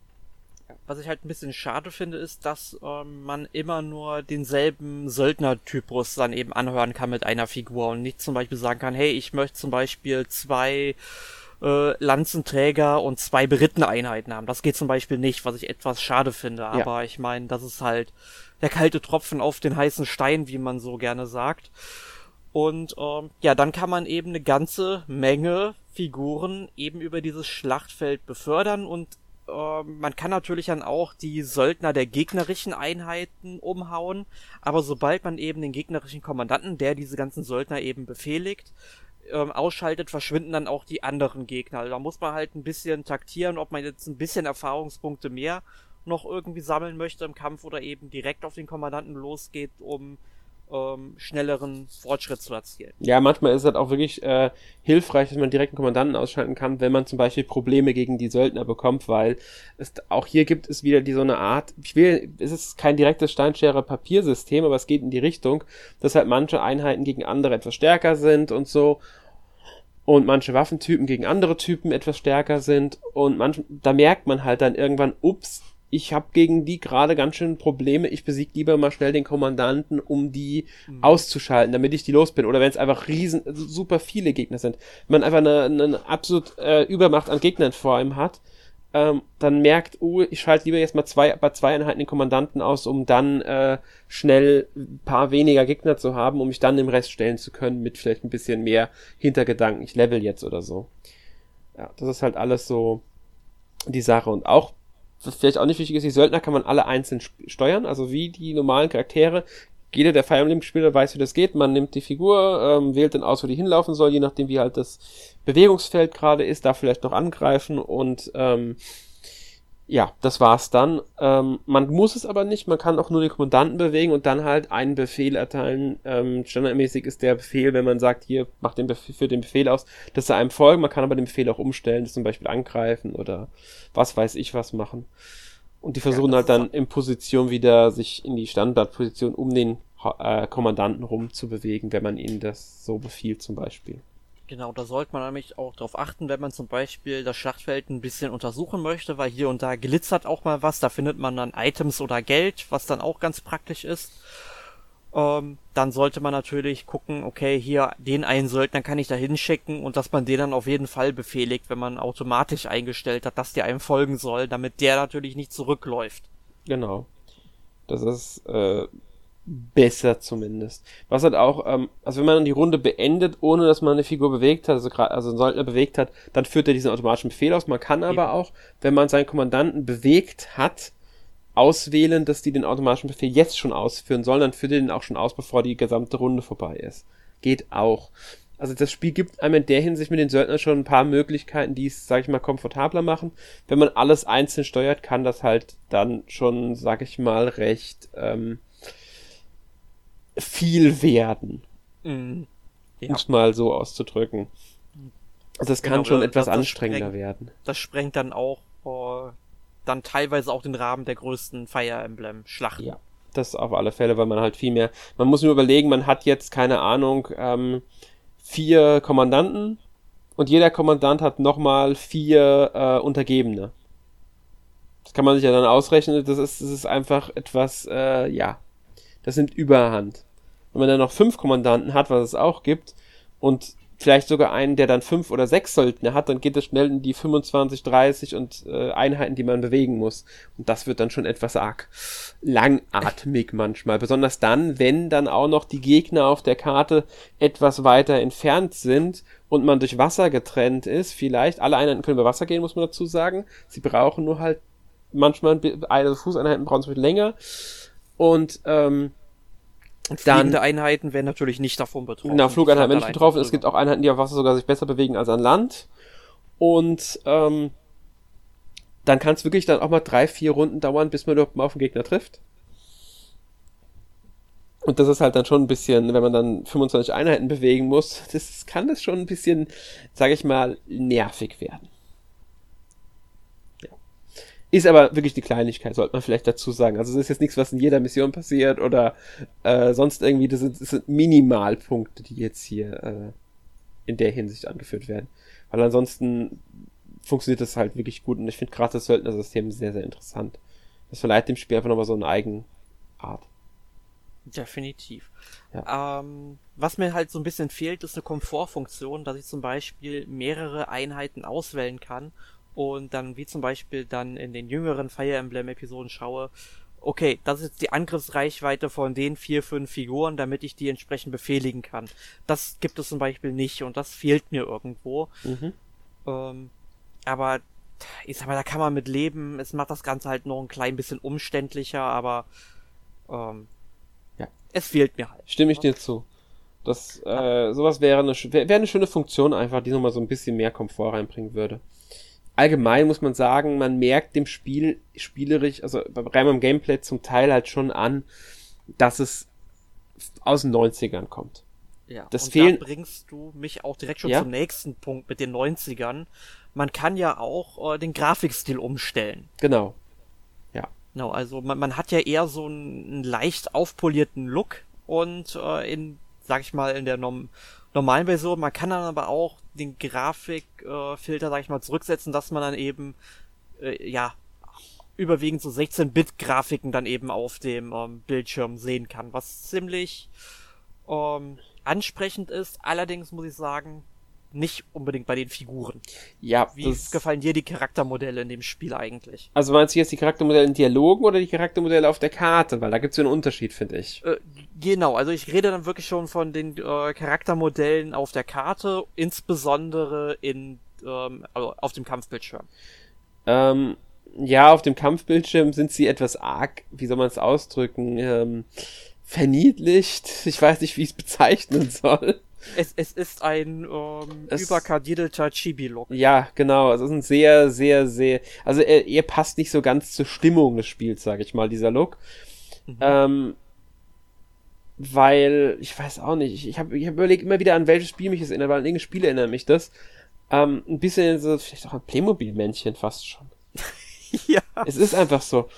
Was ich halt ein bisschen schade finde, ist, dass ähm, man immer nur denselben Söldnertypus dann eben anhören kann mit einer Figur und nicht zum Beispiel sagen kann, hey, ich möchte zum Beispiel zwei äh, Lanzenträger und zwei berittene Einheiten haben. Das geht zum Beispiel nicht, was ich etwas schade finde. Aber ja. ich meine, das ist halt der kalte Tropfen auf den heißen Stein, wie man so gerne sagt. Und ähm, ja, dann kann man eben eine ganze Menge Figuren eben über dieses Schlachtfeld befördern und ähm, man kann natürlich dann auch die Söldner der gegnerischen Einheiten umhauen, aber sobald man eben den gegnerischen Kommandanten, der diese ganzen Söldner eben befehligt, ähm, ausschaltet, verschwinden dann auch die anderen Gegner. Also da muss man halt ein bisschen taktieren, ob man jetzt ein bisschen Erfahrungspunkte mehr noch irgendwie sammeln möchte im Kampf oder eben direkt auf den Kommandanten losgeht, um ähm, schnelleren Fortschritt zu erzielen. Ja, manchmal ist es halt auch wirklich äh, hilfreich, dass man direkt einen Kommandanten ausschalten kann, wenn man zum Beispiel Probleme gegen die Söldner bekommt, weil es auch hier gibt es wieder die so eine Art, ich will, es ist kein direktes Steinschere-Papiersystem, aber es geht in die Richtung, dass halt manche Einheiten gegen andere etwas stärker sind und so und manche Waffentypen gegen andere Typen etwas stärker sind und manch, da merkt man halt dann irgendwann, ups, ich habe gegen die gerade ganz schön Probleme. Ich besiege lieber mal schnell den Kommandanten, um die mhm. auszuschalten, damit ich die los bin. Oder wenn es einfach riesen, super viele Gegner sind. Wenn man einfach eine, eine absolut äh, Übermacht an Gegnern vor ihm hat, ähm, dann merkt, oh, ich schalte lieber jetzt mal zwei, bei zwei Einheiten den Kommandanten aus, um dann äh, schnell ein paar weniger Gegner zu haben, um mich dann im Rest stellen zu können, mit vielleicht ein bisschen mehr Hintergedanken. Ich level jetzt oder so. Ja, das ist halt alles so die Sache. Und auch vielleicht auch nicht wichtig ist, die Söldner kann man alle einzeln steuern, also wie die normalen Charaktere. Jeder der Fire Emblem-Spieler weiß, wie das geht. Man nimmt die Figur, ähm, wählt dann aus, wo die hinlaufen soll, je nachdem, wie halt das Bewegungsfeld gerade ist, darf vielleicht noch angreifen und ähm, ja, das war's dann. Ähm, man muss es aber nicht, man kann auch nur den Kommandanten bewegen und dann halt einen Befehl erteilen. Ähm, standardmäßig ist der Befehl, wenn man sagt, hier, mach den Befehl, für den Befehl aus, dass er einem folgt. Man kann aber den Befehl auch umstellen, zum Beispiel angreifen oder was weiß ich was machen. Und die versuchen ja, halt dann in Position wieder sich in die Standardposition um den äh, Kommandanten rumzubewegen, wenn man ihnen das so befiehlt zum Beispiel. Genau, da sollte man nämlich auch darauf achten, wenn man zum Beispiel das Schlachtfeld ein bisschen untersuchen möchte, weil hier und da glitzert auch mal was, da findet man dann Items oder Geld, was dann auch ganz praktisch ist. Ähm, dann sollte man natürlich gucken, okay, hier den einen Söldner kann ich da hinschicken und dass man den dann auf jeden Fall befehligt, wenn man automatisch eingestellt hat, dass der einem folgen soll, damit der natürlich nicht zurückläuft. Genau. Das ist äh, besser zumindest. Was halt auch, ähm, also wenn man die Runde beendet, ohne dass man eine Figur bewegt hat, also gerade, also einen Söldner bewegt hat, dann führt er diesen automatischen Befehl aus. Man kann aber auch, wenn man seinen Kommandanten bewegt hat, auswählen, dass die den automatischen Befehl jetzt schon ausführen sollen, dann führt er den auch schon aus, bevor die gesamte Runde vorbei ist. Geht auch. Also das Spiel gibt einem in der Hinsicht mit den Söldnern schon ein paar Möglichkeiten, die es, sag ich mal, komfortabler machen. Wenn man alles einzeln steuert, kann das halt dann schon, sag ich mal, recht ähm, viel werden. Mhm. Ja. Um es mal so auszudrücken. Also das kann genau, schon etwas das, anstrengender sprengt, werden. Das sprengt dann auch oh, dann teilweise auch den Rahmen der größten Fire Emblem Schlachten. Ja, das auf alle Fälle, weil man halt viel mehr. Man muss nur überlegen, man hat jetzt keine Ahnung ähm, vier Kommandanten und jeder Kommandant hat nochmal vier äh, Untergebene. Das kann man sich ja dann ausrechnen. Das ist, das ist einfach etwas, äh, ja, das nimmt Überhand. Wenn man dann noch fünf Kommandanten hat, was es auch gibt, und vielleicht sogar einen, der dann fünf oder sechs Söldner hat, dann geht es schnell in die 25, 30 und äh, Einheiten, die man bewegen muss. Und das wird dann schon etwas arg langatmig manchmal. Besonders dann, wenn dann auch noch die Gegner auf der Karte etwas weiter entfernt sind und man durch Wasser getrennt ist. Vielleicht, alle Einheiten können über Wasser gehen, muss man dazu sagen. Sie brauchen nur halt manchmal, also Fußeinheiten brauchen es länger. Und ähm, und fliegende dann, Einheiten werden natürlich nicht davon betroffen. Genau, Flugeinheiten werden nicht betroffen. Es gibt auch Einheiten, die auf Wasser sogar sich besser bewegen als an Land. Und ähm, dann kann es wirklich dann auch mal drei, vier Runden dauern, bis man überhaupt mal auf den Gegner trifft. Und das ist halt dann schon ein bisschen, wenn man dann 25 Einheiten bewegen muss, das kann das schon ein bisschen, sage ich mal, nervig werden. Ist aber wirklich die Kleinigkeit, sollte man vielleicht dazu sagen. Also es ist jetzt nichts, was in jeder Mission passiert oder äh, sonst irgendwie. Das sind, das sind Minimalpunkte, die jetzt hier äh, in der Hinsicht angeführt werden. Weil ansonsten funktioniert das halt wirklich gut und ich finde gerade das Söldner-System sehr, sehr interessant. Das verleiht dem Spiel einfach nochmal so eine eigene Art. Definitiv. Ja. Ähm, was mir halt so ein bisschen fehlt, ist eine Komfortfunktion, dass ich zum Beispiel mehrere Einheiten auswählen kann und dann wie zum Beispiel dann in den jüngeren Fire Emblem Episoden schaue, okay, das ist jetzt die Angriffsreichweite von den vier, fünf Figuren, damit ich die entsprechend befehligen kann. Das gibt es zum Beispiel nicht und das fehlt mir irgendwo. Mhm. Ähm, aber ich sag mal, da kann man mit leben. Es macht das Ganze halt noch ein klein bisschen umständlicher, aber ähm, ja. es fehlt mir halt. Stimme ich dir zu. Das, äh, sowas wäre eine, wäre eine schöne Funktion einfach, die nochmal so ein bisschen mehr Komfort reinbringen würde allgemein muss man sagen, man merkt dem Spiel spielerisch, also rein beim Gameplay zum Teil halt schon an, dass es aus den 90ern kommt. Ja, das und fehlen... da bringst du mich auch direkt schon ja? zum nächsten Punkt mit den 90ern. Man kann ja auch äh, den Grafikstil umstellen. Genau. Ja. Genau, also man, man hat ja eher so einen, leicht aufpolierten Look und äh, in, sag ich mal, in der Norm normalen Version. Man kann dann aber auch den Grafikfilter, äh, sag ich mal, zurücksetzen, dass man dann eben, äh, ja, überwiegend so 16-Bit-Grafiken dann eben auf dem ähm, Bildschirm sehen kann, was ziemlich ähm, ansprechend ist. Allerdings muss ich sagen, nicht unbedingt bei den Figuren. Ja. Wie gefallen dir die Charaktermodelle in dem Spiel eigentlich? Also meinst du jetzt die Charaktermodelle in Dialogen oder die Charaktermodelle auf der Karte? Weil da gibt es ja einen Unterschied, finde ich. Äh, genau, also ich rede dann wirklich schon von den äh, Charaktermodellen auf der Karte, insbesondere in ähm, also auf dem Kampfbildschirm. Ähm, ja, auf dem Kampfbildschirm sind sie etwas arg, wie soll man es ausdrücken, ähm, verniedlicht. Ich weiß nicht, wie ich es bezeichnen soll. Es, es ist ein ähm, es, überkadiedelter Chibi-Look. Ja, genau. Es ist ein sehr, sehr, sehr. Also er, er passt nicht so ganz zur Stimmung des Spiels, sage ich mal, dieser Look. Mhm. Ähm, weil, ich weiß auch nicht, ich, ich habe ich hab überlegt immer wieder, an welches Spiel mich das erinnert, weil an irgendein Spiel erinnert mich das. Ähm, ein bisschen so, vielleicht auch ein Playmobil-Männchen fast schon. ja. Es ist einfach so.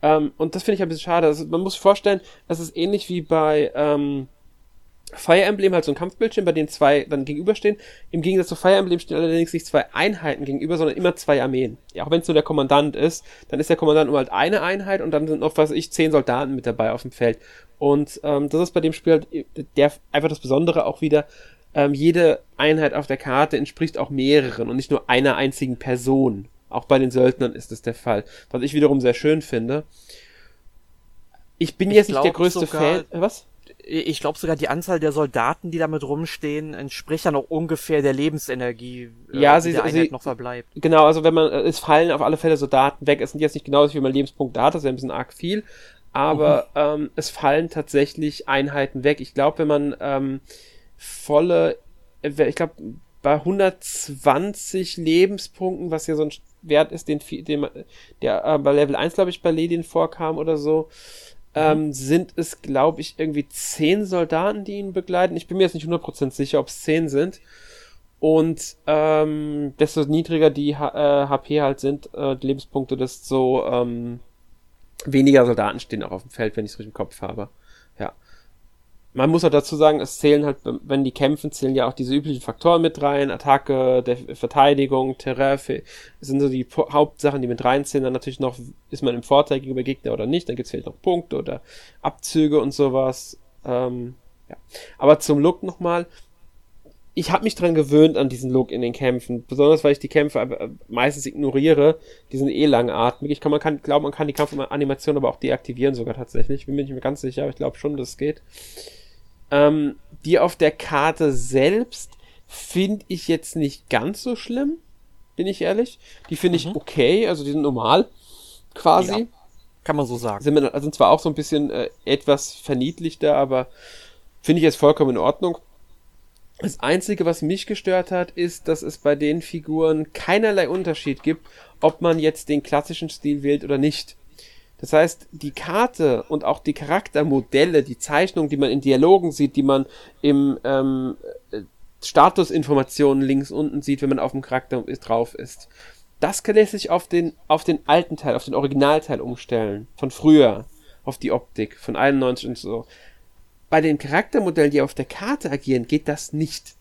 Ähm, und das finde ich ein bisschen schade. Also man muss sich vorstellen, es ist ähnlich wie bei ähm, Fire Emblem halt so ein Kampfbildschirm, bei dem zwei dann gegenüberstehen. Im Gegensatz zu Fire Emblem stehen allerdings nicht zwei Einheiten gegenüber, sondern immer zwei Armeen. Ja, auch wenn es nur der Kommandant ist, dann ist der Kommandant nur halt eine Einheit und dann sind noch, was weiß ich, zehn Soldaten mit dabei auf dem Feld. Und ähm, das ist bei dem Spiel halt der, einfach das Besondere auch wieder. Ähm, jede Einheit auf der Karte entspricht auch mehreren und nicht nur einer einzigen Person. Auch bei den Söldnern ist das der Fall. Was ich wiederum sehr schön finde. Ich bin ich jetzt nicht der größte Fan. Äh, was? Ich glaube sogar die Anzahl der Soldaten, die damit rumstehen, entspricht dann auch ungefähr der Lebensenergie, äh, ja, die sie, der Einheit sie, noch verbleibt. Genau, also wenn man, äh, es fallen auf alle Fälle Soldaten weg. Es sind jetzt nicht genauso wie man Lebenspunkte hat, das ist ja ein bisschen arg viel, aber mhm. ähm, es fallen tatsächlich Einheiten weg. Ich glaube, wenn man ähm, volle, äh, ich glaube, bei 120 Lebenspunkten, was ja so ein Wert ist, den, den der äh, bei Level 1, glaube ich, bei Ledin vorkam oder so, ähm, sind es, glaube ich, irgendwie zehn Soldaten, die ihn begleiten. Ich bin mir jetzt nicht 100% sicher, ob es zehn sind. Und ähm, desto niedriger die H äh, HP halt sind, äh, die Lebenspunkte, desto ähm, weniger Soldaten stehen auch auf dem Feld, wenn ich es richtig im Kopf habe. Ja man muss auch dazu sagen, es zählen halt, wenn die kämpfen, zählen ja auch diese üblichen Faktoren mit rein. Attacke, der Verteidigung, Terrain, sind so die Hauptsachen, die mit reinzählen. Dann natürlich noch, ist man im Vorteil gegenüber Gegner oder nicht. Dann gibt's vielleicht noch Punkte oder Abzüge und sowas. Ähm, ja. Aber zum Look nochmal. Ich habe mich dran gewöhnt an diesen Look in den Kämpfen, besonders weil ich die Kämpfe meistens ignoriere. Die sind eh langatmig. Ich kann, man kann, glaube, man kann die Kampfanimation aber auch deaktivieren sogar tatsächlich. Bin mir nicht mehr ganz sicher, aber ich glaube schon, dass es geht. Ähm, die auf der Karte selbst finde ich jetzt nicht ganz so schlimm, bin ich ehrlich. Die finde ich mhm. okay, also die sind normal, quasi. Ja, kann man so sagen. Sind, sind zwar auch so ein bisschen äh, etwas verniedlichter, aber finde ich jetzt vollkommen in Ordnung. Das Einzige, was mich gestört hat, ist, dass es bei den Figuren keinerlei Unterschied gibt, ob man jetzt den klassischen Stil wählt oder nicht. Das heißt, die Karte und auch die Charaktermodelle, die Zeichnung, die man in Dialogen sieht, die man im ähm, äh, Statusinformationen links unten sieht, wenn man auf dem Charakter drauf ist. Das lässt sich auf den, auf den alten Teil, auf den Originalteil umstellen. Von früher. Auf die Optik. Von 91 und so. Bei den Charaktermodellen, die auf der Karte agieren, geht das nicht.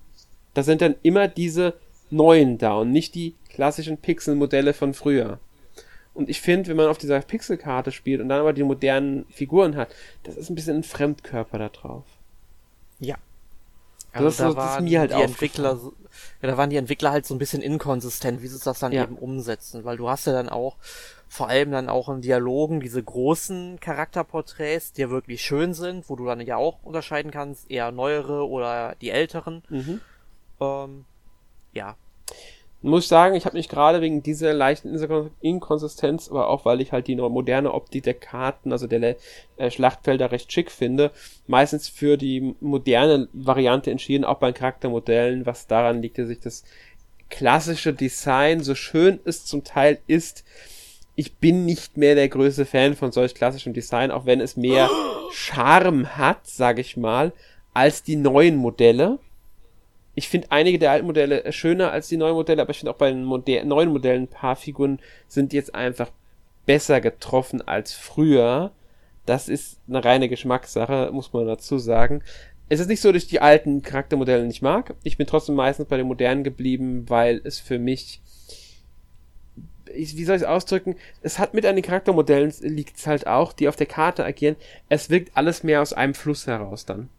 Da sind dann immer diese neuen da und nicht die klassischen Pixelmodelle von früher. Und ich finde, wenn man auf dieser Pixelkarte spielt und dann aber die modernen Figuren hat, das ist ein bisschen ein Fremdkörper da drauf. Ja. Also das, da ist, das ist mir halt die Entwickler, ja, da waren die Entwickler halt so ein bisschen inkonsistent, wie sie das dann ja. eben umsetzen, weil du hast ja dann auch vor allem dann auch in Dialogen diese großen Charakterporträts, die ja wirklich schön sind, wo du dann ja auch unterscheiden kannst, eher neuere oder die älteren. Mhm. Ähm, ja, muss ich sagen, ich habe mich gerade wegen dieser leichten Inkonsistenz, aber auch weil ich halt die moderne Optik der Karten, also der äh, Schlachtfelder recht schick finde, meistens für die moderne Variante entschieden, auch bei Charaktermodellen, was daran liegt, dass sich das klassische Design, so schön es zum Teil ist, ich bin nicht mehr der größte Fan von solch klassischem Design, auch wenn es mehr Charme hat, sage ich mal, als die neuen Modelle ich finde einige der alten Modelle schöner als die neuen Modelle, aber ich finde auch bei den Moder neuen Modellen ein paar Figuren sind jetzt einfach besser getroffen als früher. Das ist eine reine Geschmackssache, muss man dazu sagen. Es ist nicht so, dass ich die alten Charaktermodelle nicht mag. Ich bin trotzdem meistens bei den modernen geblieben, weil es für mich wie soll ich es ausdrücken? Es hat mit an den Charaktermodellen liegt es halt auch, die auf der Karte agieren. Es wirkt alles mehr aus einem Fluss heraus dann.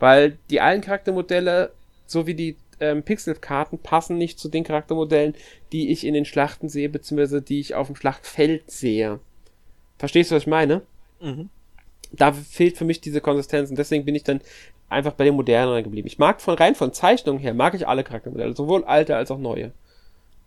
Weil die alten Charaktermodelle so wie die ähm, Pixelkarten passen nicht zu den Charaktermodellen, die ich in den Schlachten sehe, beziehungsweise die ich auf dem Schlachtfeld sehe. Verstehst du, was ich meine? Mhm. Da fehlt für mich diese Konsistenz und deswegen bin ich dann einfach bei den moderneren geblieben. Ich mag von rein von Zeichnungen her, mag ich alle Charaktermodelle, sowohl alte als auch neue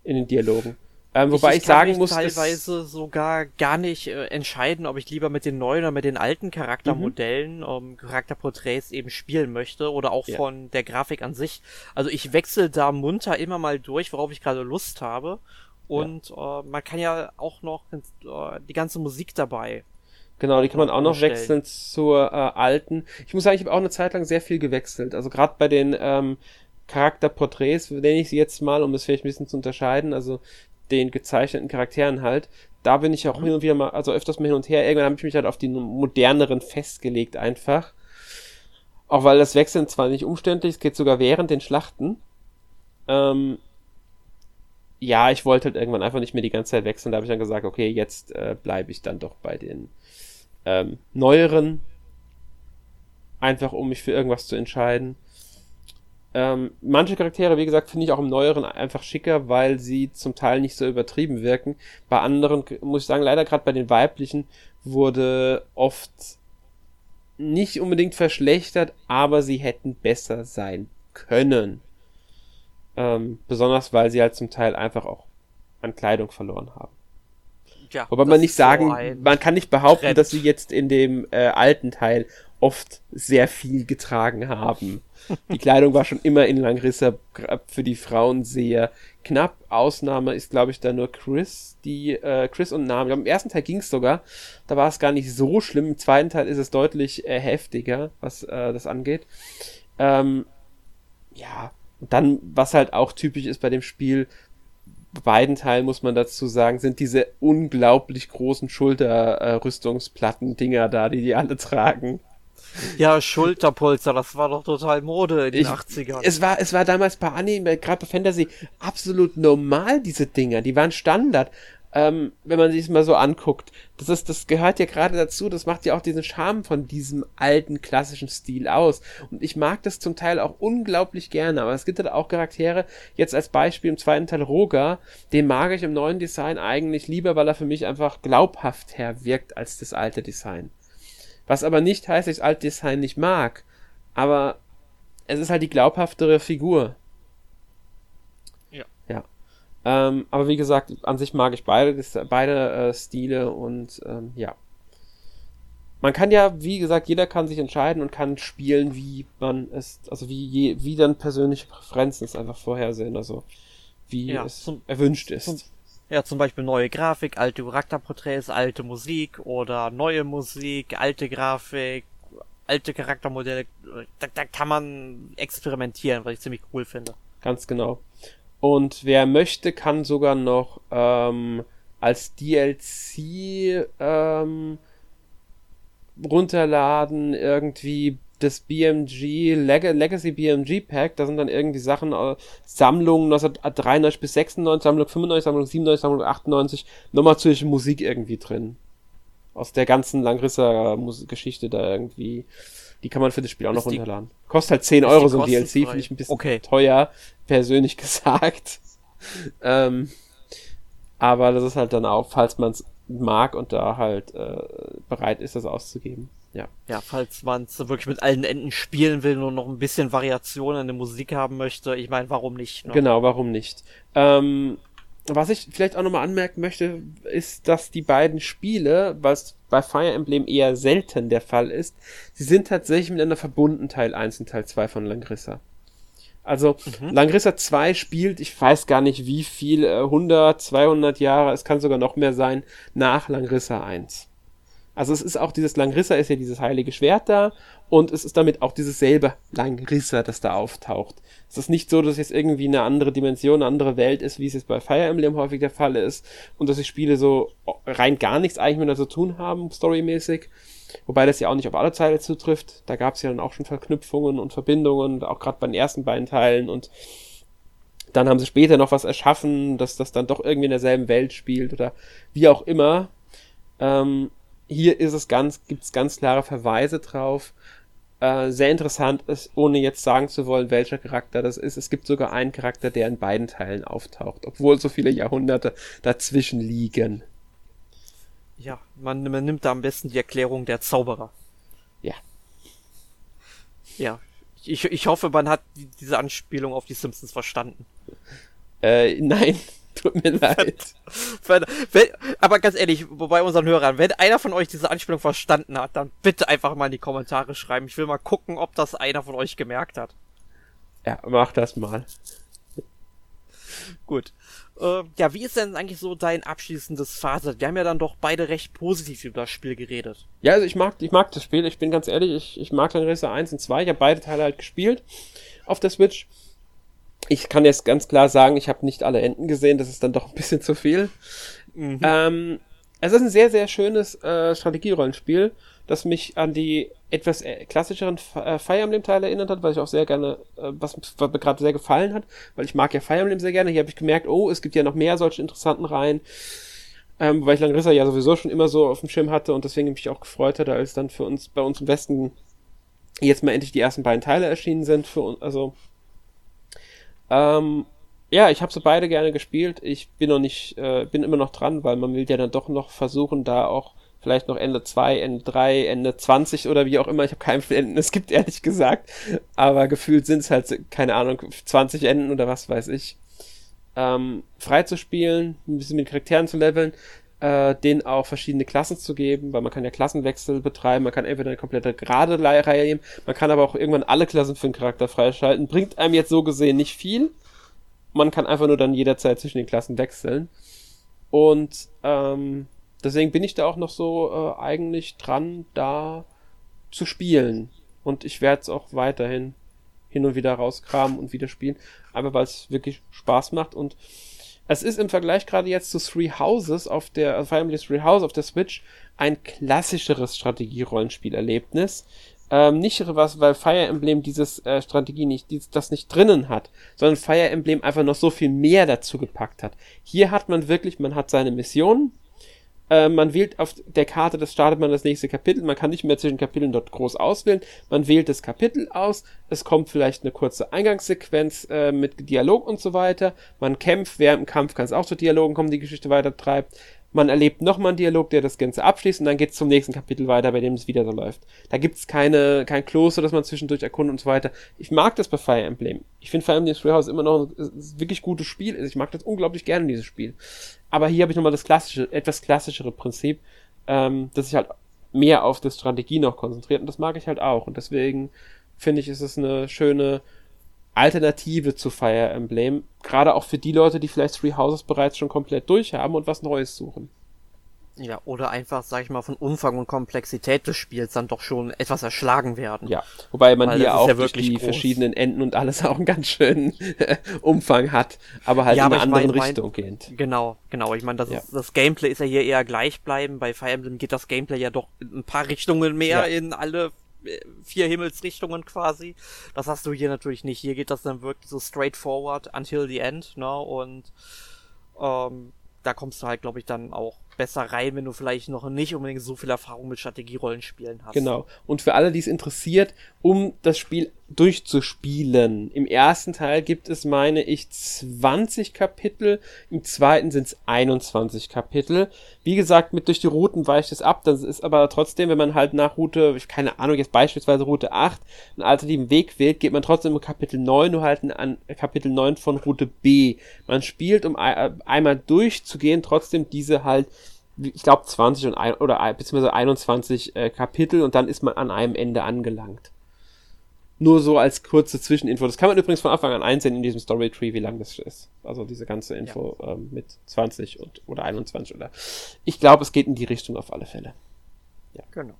in den Dialogen. Ähm, wobei ich, ich sagen muss, teilweise sogar gar nicht äh, entscheiden, ob ich lieber mit den neuen oder mit den alten Charaktermodellen, mhm. ähm, Charakterporträts eben spielen möchte oder auch ja. von der Grafik an sich. Also ich wechsle da munter immer mal durch, worauf ich gerade Lust habe. Und ja. äh, man kann ja auch noch äh, die ganze Musik dabei. Genau, die kann man auch noch wechseln zur äh, alten. Ich muss sagen, ich habe auch eine Zeit lang sehr viel gewechselt. Also gerade bei den ähm, Charakterporträts, nenne ich sie jetzt mal, um das vielleicht ein bisschen zu unterscheiden. Also den gezeichneten Charakteren halt, da bin ich auch hin und wieder mal, also öfters mal hin und her. Irgendwann habe ich mich halt auf die moderneren festgelegt einfach. Auch weil das Wechseln zwar nicht umständlich, es geht sogar während den Schlachten. Ähm, ja, ich wollte halt irgendwann einfach nicht mehr die ganze Zeit wechseln. Da habe ich dann gesagt, okay, jetzt äh, bleibe ich dann doch bei den ähm, neueren. Einfach um mich für irgendwas zu entscheiden. Ähm, manche Charaktere, wie gesagt, finde ich auch im Neueren einfach schicker, weil sie zum Teil nicht so übertrieben wirken. Bei anderen, muss ich sagen, leider gerade bei den weiblichen wurde oft nicht unbedingt verschlechtert, aber sie hätten besser sein können. Ähm, besonders weil sie halt zum Teil einfach auch an Kleidung verloren haben. Ja, Wobei man nicht sagen, so man kann nicht behaupten, Trend. dass sie jetzt in dem äh, alten Teil oft sehr viel getragen haben. Die Kleidung war schon immer in Langrissa für die Frauen sehr knapp. Ausnahme ist, glaube ich, da nur Chris, die äh, Chris und Namen. Im ersten Teil ging es sogar. Da war es gar nicht so schlimm. Im zweiten Teil ist es deutlich äh, heftiger, was äh, das angeht. Ähm, ja, dann, was halt auch typisch ist bei dem Spiel, beiden Teilen muss man dazu sagen, sind diese unglaublich großen Schulterrüstungsplatten-Dinger da, die die alle tragen. Ja, Schulterpolster, das war doch total Mode in den ich, 80ern. Es war, es war damals bei Anime, gerade bei Fantasy, absolut normal, diese Dinger. Die waren Standard ähm, wenn man sich mal so anguckt. Das ist, das gehört ja gerade dazu, das macht ja auch diesen Charme von diesem alten klassischen Stil aus. Und ich mag das zum Teil auch unglaublich gerne, aber es gibt halt auch Charaktere, jetzt als Beispiel im zweiten Teil Roger, den mag ich im neuen Design eigentlich lieber, weil er für mich einfach glaubhaft her wirkt als das alte Design. Was aber nicht heißt, dass ich das alte Design nicht mag. Aber es ist halt die glaubhaftere Figur. Ähm, aber wie gesagt, an sich mag ich beide, beide äh, Stile und ähm, ja. Man kann ja, wie gesagt, jeder kann sich entscheiden und kann spielen, wie man es, also wie, je, wie dann persönliche Präferenzen es einfach vorhersehen, also wie ja, es zum, erwünscht ist. Zum, ja, zum Beispiel neue Grafik, alte Charakterporträts, alte Musik oder neue Musik, alte Grafik, alte Charaktermodelle. Da, da kann man experimentieren, was ich ziemlich cool finde. Ganz genau. Und wer möchte, kann sogar noch ähm, als DLC ähm, runterladen, irgendwie das BMG, Leg Legacy BMG Pack, da sind dann irgendwie Sachen, äh, Sammlungen 1993 bis 96, Sammlung 95, Sammlung 97, Sammlung 98, nochmal zwischen Musik irgendwie drin. Aus der ganzen Langrisser Geschichte da irgendwie. Die kann man für das Spiel auch noch runterladen. Kostet halt 10 Euro so ein DLC, finde ich ein bisschen okay. teuer, persönlich gesagt. ähm, aber das ist halt dann auch, falls man es mag und da halt äh, bereit ist, das auszugeben. Ja. Ja, falls man es wirklich mit allen Enden spielen will und noch ein bisschen Variation in der Musik haben möchte, ich meine, warum nicht? Ne? Genau, warum nicht? Ähm, was ich vielleicht auch nochmal anmerken möchte, ist, dass die beiden Spiele, was bei Fire Emblem eher selten der Fall ist, sie sind tatsächlich miteinander verbunden, Teil 1 und Teil 2 von Langrissa. Also mhm. Langrissa 2 spielt, ich weiß gar nicht wie viel, 100, äh, 200 Jahre, es kann sogar noch mehr sein, nach Langrissa 1. Also es ist auch dieses Langrissa ist ja dieses heilige Schwert da und es ist damit auch dieses selbe Langrissa, das da auftaucht. Es ist nicht so, dass es jetzt irgendwie eine andere Dimension, eine andere Welt ist, wie es jetzt bei Fire Emblem häufig der Fall ist und dass die Spiele so rein gar nichts eigentlich miteinander zu tun haben, storymäßig. Wobei das ja auch nicht auf alle Teile zutrifft. Da gab es ja dann auch schon Verknüpfungen und Verbindungen, auch gerade bei den ersten beiden Teilen und dann haben sie später noch was erschaffen, dass das dann doch irgendwie in derselben Welt spielt oder wie auch immer. Ähm, hier ist es ganz, gibt es ganz klare Verweise drauf. Äh, sehr interessant ist, ohne jetzt sagen zu wollen, welcher Charakter das ist. Es gibt sogar einen Charakter, der in beiden Teilen auftaucht, obwohl so viele Jahrhunderte dazwischen liegen. Ja, man, man nimmt da am besten die Erklärung der Zauberer. Ja. Ja. Ich, ich hoffe, man hat diese Anspielung auf die Simpsons verstanden. Äh, nein. Tut mir leid. aber ganz ehrlich, bei unseren Hörern, wenn einer von euch diese Anspielung verstanden hat, dann bitte einfach mal in die Kommentare schreiben. Ich will mal gucken, ob das einer von euch gemerkt hat. Ja, mach das mal. Gut. Äh, ja, wie ist denn eigentlich so dein abschließendes Fazit? Wir haben ja dann doch beide recht positiv über das Spiel geredet. Ja, also ich mag, ich mag das Spiel. Ich bin ganz ehrlich, ich, ich mag Langrisser 1 und 2. Ich habe beide Teile halt gespielt auf der Switch ich kann jetzt ganz klar sagen, ich habe nicht alle Enden gesehen, das ist dann doch ein bisschen zu viel. Mhm. Ähm, Es ist ein sehr, sehr schönes äh, Strategierollenspiel, das mich an die etwas äh, klassischeren äh, Fire Emblem-Teile erinnert hat, was ich auch sehr gerne, äh, was, was mir gerade sehr gefallen hat, weil ich mag ja Fire Emblem sehr gerne. Hier habe ich gemerkt, oh, es gibt ja noch mehr solche interessanten Reihen. Ähm, weil ich Langrissa ja sowieso schon immer so auf dem Schirm hatte und deswegen mich auch gefreut hatte, als dann für uns bei uns im Westen jetzt mal endlich die ersten beiden Teile erschienen sind für uns. Also ähm, ja, ich habe sie beide gerne gespielt. Ich bin noch nicht, äh, bin immer noch dran, weil man will ja dann doch noch versuchen, da auch vielleicht noch Ende 2, Ende 3, Ende 20 oder wie auch immer. Ich habe kein Verständnis, es gibt ehrlich gesagt. Aber gefühlt sind es halt, keine Ahnung, 20 Enden oder was weiß ich. Ähm, frei zu spielen, ein bisschen mit Charakteren zu leveln, äh, denen auch verschiedene Klassen zu geben, weil man kann ja Klassenwechsel betreiben, man kann entweder eine komplette gerade Reihe nehmen, man kann aber auch irgendwann alle Klassen für einen Charakter freischalten. Bringt einem jetzt so gesehen nicht viel man kann einfach nur dann jederzeit zwischen den Klassen wechseln. Und ähm, deswegen bin ich da auch noch so äh, eigentlich dran, da zu spielen. Und ich werde es auch weiterhin hin und wieder rauskramen und wieder spielen. Einfach weil es wirklich Spaß macht. Und es ist im Vergleich gerade jetzt zu Three Houses auf der, also Emblem Three Houses auf der Switch ein klassischeres Strategie-Rollenspielerlebnis, ähm, nicht was, weil Fire Emblem dieses äh, Strategie nicht, dieses, das nicht drinnen hat, sondern Fire Emblem einfach noch so viel mehr dazu gepackt hat. Hier hat man wirklich, man hat seine Mission, äh, man wählt auf der Karte, das startet man das nächste Kapitel, man kann nicht mehr zwischen Kapiteln dort groß auswählen, man wählt das Kapitel aus, es kommt vielleicht eine kurze Eingangssequenz äh, mit Dialog und so weiter, man kämpft, während im Kampf kann es auch zu Dialogen kommen, die Geschichte weiter treibt, man erlebt nochmal einen Dialog, der das Ganze abschließt und dann geht es zum nächsten Kapitel weiter, bei dem es wieder so läuft. Da gibt es keine, kein Kloster, das man zwischendurch erkundet und so weiter. Ich mag das bei Fire Emblem. Ich finde Fire Emblem Three immer noch ein, ein wirklich gutes Spiel. Ich mag das unglaublich gerne, dieses Spiel. Aber hier habe ich nochmal das klassische, etwas klassischere Prinzip, ähm, dass sich halt mehr auf das Strategie noch konzentriert und das mag ich halt auch. Und deswegen finde ich, ist es eine schöne Alternative zu Fire Emblem. Gerade auch für die Leute, die vielleicht Three Houses bereits schon komplett durchhaben und was Neues suchen. Ja, oder einfach, sag ich mal, von Umfang und Komplexität des Spiels dann doch schon etwas erschlagen werden. Ja, wobei man Weil hier auch ja durch die groß. verschiedenen Enden und alles auch einen ganz schönen Umfang hat, aber halt ja, in eine andere mein, Richtung mein, geht. Genau, genau. Ich meine, das, ja. das Gameplay ist ja hier eher gleichbleiben. Bei Fire Emblem geht das Gameplay ja doch ein paar Richtungen mehr in alle vier Himmelsrichtungen quasi. Das hast du hier natürlich nicht. Hier geht das dann wirklich so straightforward until the end, ne? Und ähm, da kommst du halt, glaube ich, dann auch besser rein, wenn du vielleicht noch nicht unbedingt so viel Erfahrung mit Strategierollenspielen hast. Genau. Und für alle, die es interessiert, um das Spiel durchzuspielen. Im ersten Teil gibt es, meine ich, 20 Kapitel, im zweiten sind es 21 Kapitel. Wie gesagt, mit durch die Routen weicht es ab, das ist aber trotzdem, wenn man halt nach Route, keine Ahnung, jetzt beispielsweise Route 8 einen alternativen Weg wählt, geht man trotzdem im Kapitel 9 nur halt an Kapitel 9 von Route B. Man spielt, um einmal durchzugehen, trotzdem diese halt ich glaube 20 und ein, oder beziehungsweise 21 äh, Kapitel und dann ist man an einem Ende angelangt. Nur so als kurze Zwischeninfo. Das kann man übrigens von Anfang an einsehen in diesem Story Tree, wie lang das ist. Also diese ganze Info ja. ähm, mit 20 und, oder 21 oder. Ich glaube, es geht in die Richtung auf alle Fälle. Ja. Genau.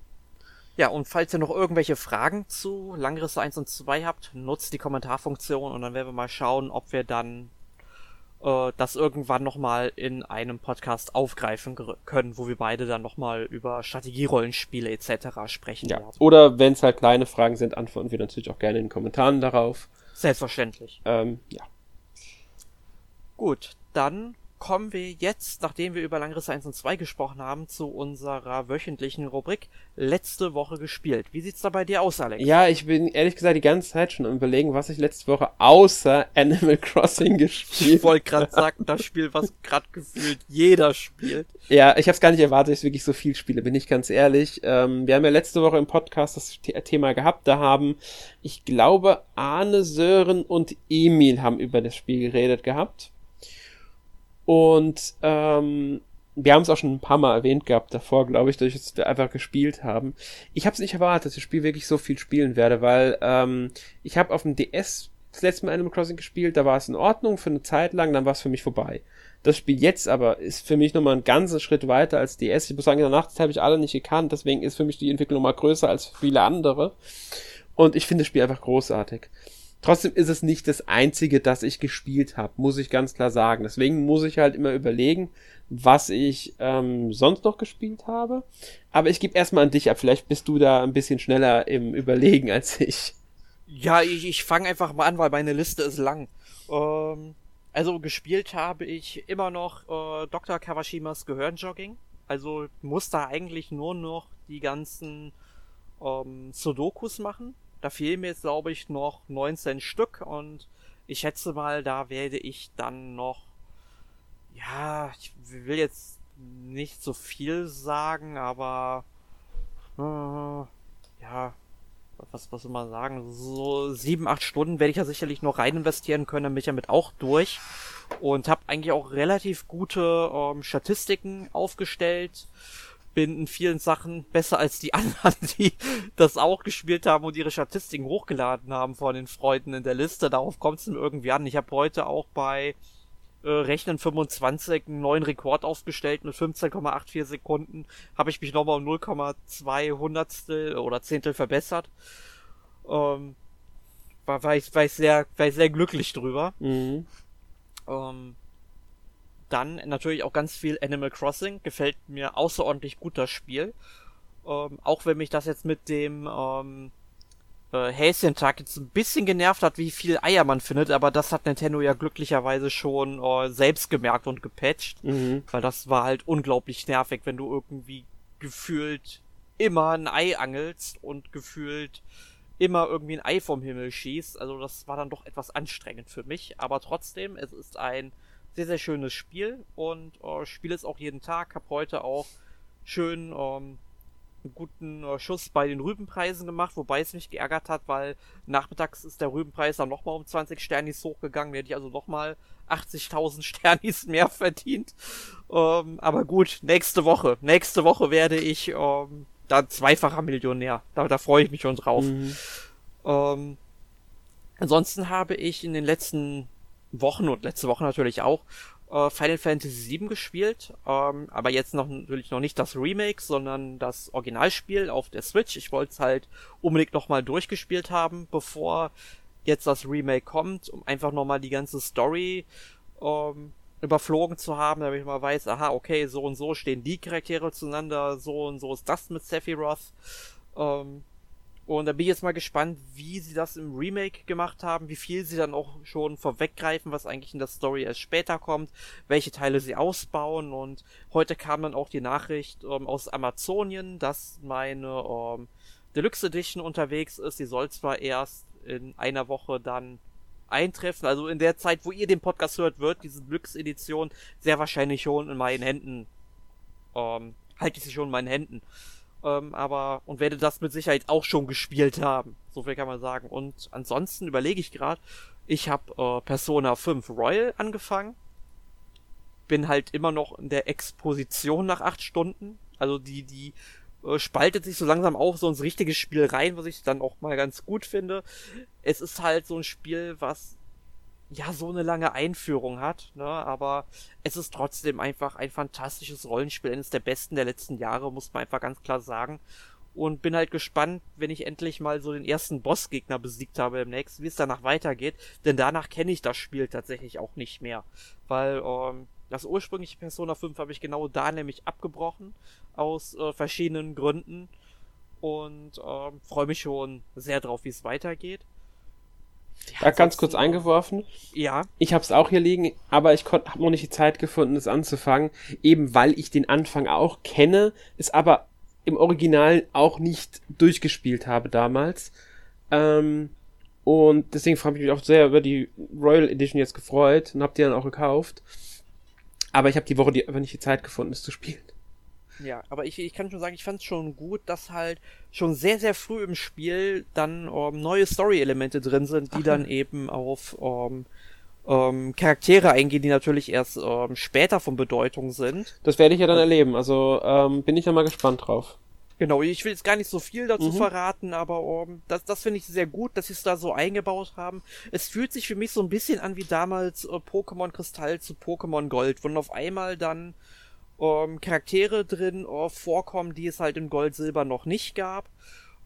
Ja, und falls ihr noch irgendwelche Fragen zu Langrisse 1 und 2 habt, nutzt die Kommentarfunktion und dann werden wir mal schauen, ob wir dann äh, das irgendwann nochmal in einem Podcast aufgreifen können, wo wir beide dann nochmal über Strategierollenspiele etc. sprechen ja. werden. Oder wenn es halt kleine Fragen sind, antworten wir natürlich auch gerne in den Kommentaren darauf. Selbstverständlich. Ähm, ja. Gut, dann kommen wir jetzt, nachdem wir über Langrisse 1 und 2 gesprochen haben, zu unserer wöchentlichen Rubrik Letzte Woche gespielt. Wie sieht's da bei dir aus, Alex? Ja, ich bin ehrlich gesagt die ganze Zeit schon am überlegen, was ich letzte Woche außer Animal Crossing gespielt Ich wollte gerade sagen, das Spiel, was gerade gefühlt jeder spielt. Ja, ich habe es gar nicht erwartet, dass ich wirklich so viel spiele, bin ich ganz ehrlich. Ähm, wir haben ja letzte Woche im Podcast das Thema gehabt, da haben, ich glaube, Arne, Sören und Emil haben über das Spiel geredet gehabt. Und ähm, wir haben es auch schon ein paar Mal erwähnt gehabt davor, glaube ich, dass wir einfach gespielt haben. Ich habe es nicht erwartet, dass ich das Spiel wirklich so viel spielen werde, weil ähm, ich habe auf dem DS das letzte Mal Animal Crossing gespielt, da war es in Ordnung für eine Zeit lang, dann war es für mich vorbei. Das Spiel jetzt aber ist für mich nochmal einen ganzen Schritt weiter als DS. Ich muss sagen, danach habe ich alle nicht gekannt, deswegen ist für mich die Entwicklung nochmal größer als viele andere. Und ich finde das Spiel einfach großartig. Trotzdem ist es nicht das einzige, das ich gespielt habe, muss ich ganz klar sagen. Deswegen muss ich halt immer überlegen, was ich ähm, sonst noch gespielt habe. Aber ich gebe erstmal an dich ab. Vielleicht bist du da ein bisschen schneller im Überlegen als ich. Ja, ich, ich fange einfach mal an, weil meine Liste ist lang. Ähm, also gespielt habe ich immer noch äh, Dr. Kawashimas Gehirnjogging. Also muss da eigentlich nur noch die ganzen ähm, Sudokus machen. Da fehlen mir jetzt, glaube ich, noch 19 Stück und ich schätze mal, da werde ich dann noch, ja, ich will jetzt nicht so viel sagen, aber äh, ja, was, was soll man sagen, so sieben, acht Stunden werde ich ja sicherlich noch rein investieren können, dann bin ich damit auch durch und habe eigentlich auch relativ gute ähm, Statistiken aufgestellt. Bin in vielen Sachen besser als die anderen, die das auch gespielt haben und ihre Statistiken hochgeladen haben von den Freunden in der Liste. Darauf kommt es mir irgendwie an. Ich habe heute auch bei äh, Rechnen 25 einen neuen Rekord aufgestellt mit 15,84 Sekunden. Habe ich mich nochmal um 0,2 Hundertstel oder Zehntel verbessert. Ähm, war, war, ich, war, ich sehr, war ich sehr glücklich drüber. Mhm. Ähm, dann natürlich auch ganz viel Animal Crossing. Gefällt mir außerordentlich gut das Spiel. Ähm, auch wenn mich das jetzt mit dem ähm, äh, Häschentag jetzt ein bisschen genervt hat, wie viel Eier man findet, aber das hat Nintendo ja glücklicherweise schon äh, selbst gemerkt und gepatcht. Mhm. Weil das war halt unglaublich nervig, wenn du irgendwie gefühlt immer ein Ei angelst und gefühlt immer irgendwie ein Ei vom Himmel schießt. Also das war dann doch etwas anstrengend für mich. Aber trotzdem, es ist ein sehr, sehr schönes Spiel und äh, spiele es auch jeden Tag. Hab heute auch schön ähm, einen guten äh, Schuss bei den Rübenpreisen gemacht, wobei es mich geärgert hat, weil nachmittags ist der Rübenpreis dann nochmal um 20 Sternis hochgegangen. Da hätte ich also nochmal 80.000 Sternis mehr verdient. Ähm, aber gut, nächste Woche. Nächste Woche werde ich ähm, da zweifacher Millionär. Da, da freue ich mich schon drauf. Mhm. Ähm, ansonsten habe ich in den letzten Wochen und letzte Woche natürlich auch äh, Final Fantasy VII gespielt, ähm, aber jetzt noch natürlich noch nicht das Remake, sondern das Originalspiel auf der Switch. Ich wollte es halt unbedingt nochmal durchgespielt haben, bevor jetzt das Remake kommt, um einfach nochmal die ganze Story ähm, überflogen zu haben, damit ich mal weiß, aha, okay, so und so stehen die Charaktere zueinander, so und so ist das mit Sephiroth. Ähm, und da bin ich jetzt mal gespannt, wie sie das im Remake gemacht haben, wie viel sie dann auch schon vorweggreifen, was eigentlich in der Story erst später kommt, welche Teile sie ausbauen. Und heute kam dann auch die Nachricht ähm, aus Amazonien, dass meine ähm, Deluxe Edition unterwegs ist. Die soll zwar erst in einer Woche dann eintreffen, also in der Zeit, wo ihr den Podcast hört, wird diese Deluxe Edition sehr wahrscheinlich schon in meinen Händen, ähm, halte ich sie schon in meinen Händen ähm, aber und werde das mit Sicherheit auch schon gespielt haben. So viel kann man sagen. Und ansonsten überlege ich gerade, ich habe äh, Persona 5 Royal angefangen. Bin halt immer noch in der Exposition nach acht Stunden. Also die, die äh, spaltet sich so langsam auf so ins richtige Spiel rein, was ich dann auch mal ganz gut finde. Es ist halt so ein Spiel, was ja so eine lange Einführung hat, ne? aber es ist trotzdem einfach ein fantastisches Rollenspiel, eines der besten der letzten Jahre, muss man einfach ganz klar sagen. Und bin halt gespannt, wenn ich endlich mal so den ersten Bossgegner besiegt habe im nächsten, wie es danach weitergeht, denn danach kenne ich das Spiel tatsächlich auch nicht mehr, weil ähm, das ursprüngliche Persona 5 habe ich genau da nämlich abgebrochen, aus äh, verschiedenen Gründen und ähm, freue mich schon sehr drauf, wie es weitergeht. Ja, ganz kurz eingeworfen. Ja. Ich habe es auch hier liegen, aber ich habe noch nicht die Zeit gefunden, es anzufangen, eben weil ich den Anfang auch kenne, es aber im Original auch nicht durchgespielt habe damals. Ähm, und deswegen habe ich mich auch sehr über die Royal Edition jetzt gefreut und habe die dann auch gekauft. Aber ich habe die Woche die, einfach nicht die Zeit gefunden, es zu spielen. Ja, aber ich, ich kann schon sagen, ich fand es schon gut, dass halt schon sehr, sehr früh im Spiel dann ähm, neue Story-Elemente drin sind, die Ach. dann eben auf ähm, ähm, Charaktere eingehen, die natürlich erst später von Bedeutung sind. Das werde ich ja dann erleben, also ähm, bin ich ja mal gespannt drauf. Genau, ich will jetzt gar nicht so viel dazu mhm. verraten, aber um, das, das finde ich sehr gut, dass sie es da so eingebaut haben. Es fühlt sich für mich so ein bisschen an wie damals äh, Pokémon Kristall zu Pokémon Gold, wo auf einmal dann ähm, Charaktere drin äh, vorkommen, die es halt in Gold, Silber noch nicht gab.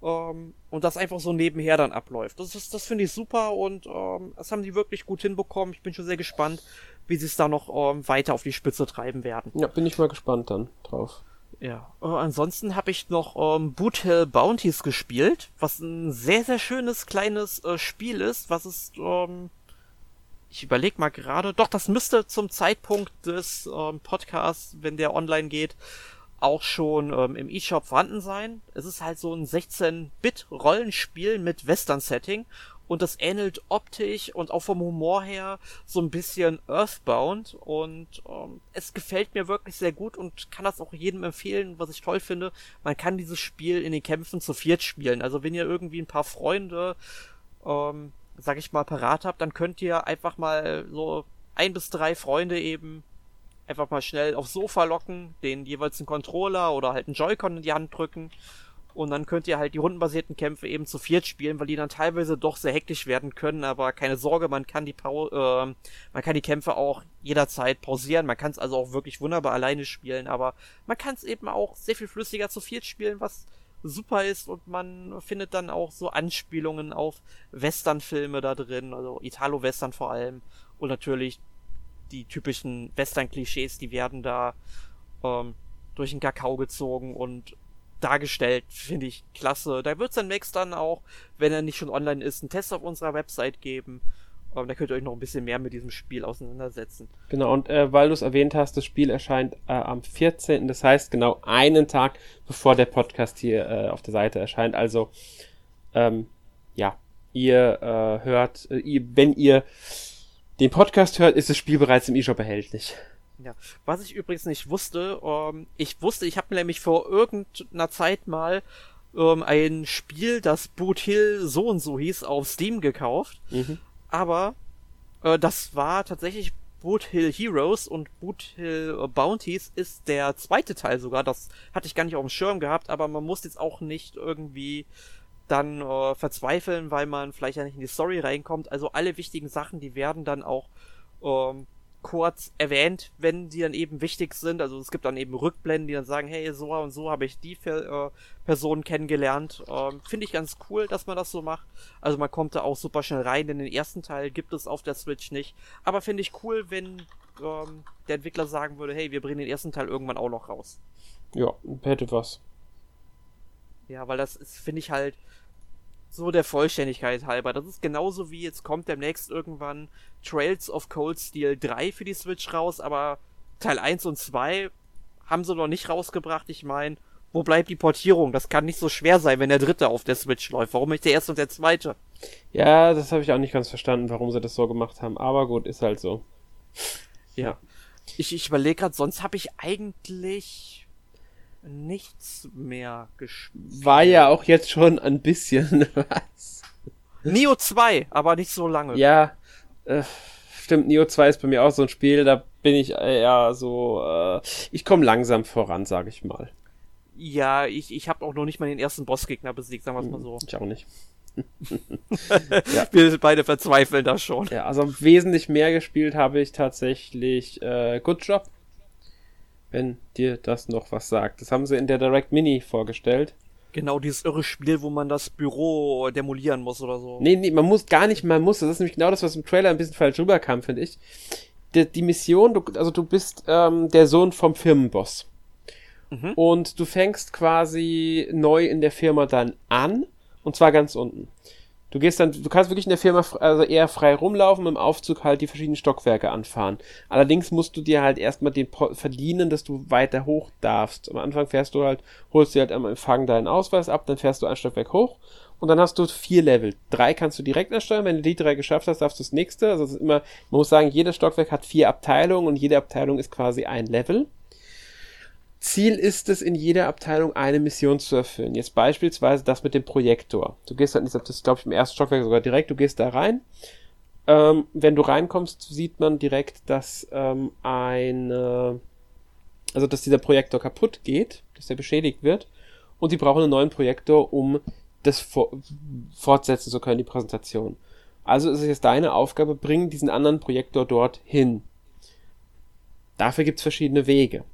Ähm, und das einfach so nebenher dann abläuft. Das ist, das finde ich super und ähm, das haben die wirklich gut hinbekommen. Ich bin schon sehr gespannt, wie sie es da noch ähm, weiter auf die Spitze treiben werden. Ja, bin ich mal gespannt dann drauf. Ja, äh, ansonsten habe ich noch ähm, Boot Hill Bounties gespielt, was ein sehr, sehr schönes kleines äh, Spiel ist, was ist, ähm, ich überleg mal gerade, doch, das müsste zum Zeitpunkt des ähm, Podcasts, wenn der online geht, auch schon ähm, im eShop vorhanden sein. Es ist halt so ein 16-Bit-Rollenspiel mit Western-Setting und das ähnelt optisch und auch vom Humor her so ein bisschen Earthbound und ähm, es gefällt mir wirklich sehr gut und kann das auch jedem empfehlen, was ich toll finde. Man kann dieses Spiel in den Kämpfen zu viert spielen. Also wenn ihr irgendwie ein paar Freunde, ähm, sag ich mal, parat habt, dann könnt ihr einfach mal so ein bis drei Freunde eben einfach mal schnell aufs Sofa locken, den jeweils einen Controller oder halt einen Joy-Con in die Hand drücken und dann könnt ihr halt die rundenbasierten Kämpfe eben zu viert spielen, weil die dann teilweise doch sehr hektisch werden können. Aber keine Sorge, man kann die Pau äh, man kann die Kämpfe auch jederzeit pausieren. Man kann es also auch wirklich wunderbar alleine spielen. Aber man kann es eben auch sehr viel flüssiger zu viert spielen, was super ist. Und man findet dann auch so Anspielungen auf Western-Filme da drin, also Italo-Western vor allem. Und natürlich die typischen Western-Klischees, die werden da ähm, durch den Kakao gezogen und dargestellt, finde ich klasse. Da wird es dann demnächst dann auch, wenn er nicht schon online ist, einen Test auf unserer Website geben. Ähm, da könnt ihr euch noch ein bisschen mehr mit diesem Spiel auseinandersetzen. Genau, und äh, weil du es erwähnt hast, das Spiel erscheint äh, am 14., das heißt genau einen Tag, bevor der Podcast hier äh, auf der Seite erscheint. Also, ähm, ja, ihr äh, hört, äh, ihr, wenn ihr den Podcast hört, ist das Spiel bereits im E-Shop erhältlich. Ja, was ich übrigens nicht wusste, ähm, ich wusste, ich habe mir nämlich vor irgendeiner Zeit mal ähm, ein Spiel, das Boot Hill so und so hieß, auf Steam gekauft. Mhm. Aber äh, das war tatsächlich Boot Hill Heroes und Boot Hill äh, Bounties ist der zweite Teil sogar. Das hatte ich gar nicht auf dem Schirm gehabt, aber man muss jetzt auch nicht irgendwie dann äh, verzweifeln, weil man vielleicht ja nicht in die Story reinkommt. Also alle wichtigen Sachen, die werden dann auch ähm, kurz erwähnt, wenn die dann eben wichtig sind. Also es gibt dann eben Rückblenden, die dann sagen, hey, so und so habe ich die äh, Person kennengelernt. Ähm, Finde ich ganz cool, dass man das so macht. Also man kommt da auch super schnell rein, denn den ersten Teil gibt es auf der Switch nicht. Aber finde ich cool, wenn ähm, der Entwickler sagen würde, hey, wir bringen den ersten Teil irgendwann auch noch raus. Ja, hätte was. Ja, weil das finde ich halt, so der Vollständigkeit halber. Das ist genauso wie jetzt kommt demnächst irgendwann Trails of Cold Steel 3 für die Switch raus, aber Teil 1 und 2 haben sie noch nicht rausgebracht. Ich meine, wo bleibt die Portierung? Das kann nicht so schwer sein, wenn der dritte auf der Switch läuft. Warum nicht der erste und der zweite? Ja, das habe ich auch nicht ganz verstanden, warum sie das so gemacht haben. Aber gut, ist halt so. Ja. Ich, ich überlege gerade, sonst habe ich eigentlich nichts mehr gespielt. War ja auch jetzt schon ein bisschen was. Neo 2, aber nicht so lange. Ja, äh, stimmt, Neo 2 ist bei mir auch so ein Spiel, da bin ich eher so, äh, ich komme langsam voran, sage ich mal. Ja, ich, ich habe auch noch nicht mal den ersten Bossgegner besiegt, sagen wir es mal so. Ich auch nicht. ja. Wir beide verzweifeln da schon. Ja, also wesentlich mehr gespielt habe ich tatsächlich äh, Good Job wenn dir das noch was sagt. Das haben sie in der Direct Mini vorgestellt. Genau, dieses irre Spiel, wo man das Büro demolieren muss oder so. Nee, nee, man muss gar nicht, man muss. Das ist nämlich genau das, was im Trailer ein bisschen falsch rüberkam, finde ich. Die, die, Mission, du, also du bist ähm, der Sohn vom Firmenboss. Mhm. Und du fängst quasi neu in der Firma dann an. Und zwar ganz unten. Du gehst dann, du kannst wirklich in der Firma also eher frei rumlaufen, im Aufzug halt die verschiedenen Stockwerke anfahren. Allerdings musst du dir halt erstmal den po verdienen, dass du weiter hoch darfst. Am Anfang fährst du halt, holst dir halt am Empfang deinen Ausweis ab, dann fährst du ein Stockwerk hoch und dann hast du vier Level. Drei kannst du direkt erstellen. Wenn du die drei geschafft hast, darfst du das nächste. Also es ist immer, man muss sagen, jedes Stockwerk hat vier Abteilungen und jede Abteilung ist quasi ein Level. Ziel ist es, in jeder Abteilung eine Mission zu erfüllen. Jetzt beispielsweise das mit dem Projektor. Du gehst dann, das ist glaube ich im ersten Stockwerk sogar direkt, du gehst da rein. Ähm, wenn du reinkommst, sieht man direkt, dass ähm, eine, also dass dieser Projektor kaputt geht, dass der beschädigt wird und die brauchen einen neuen Projektor, um das for fortsetzen zu können, die Präsentation. Also ist es jetzt deine Aufgabe, bring diesen anderen Projektor dort hin. Dafür gibt's verschiedene Wege.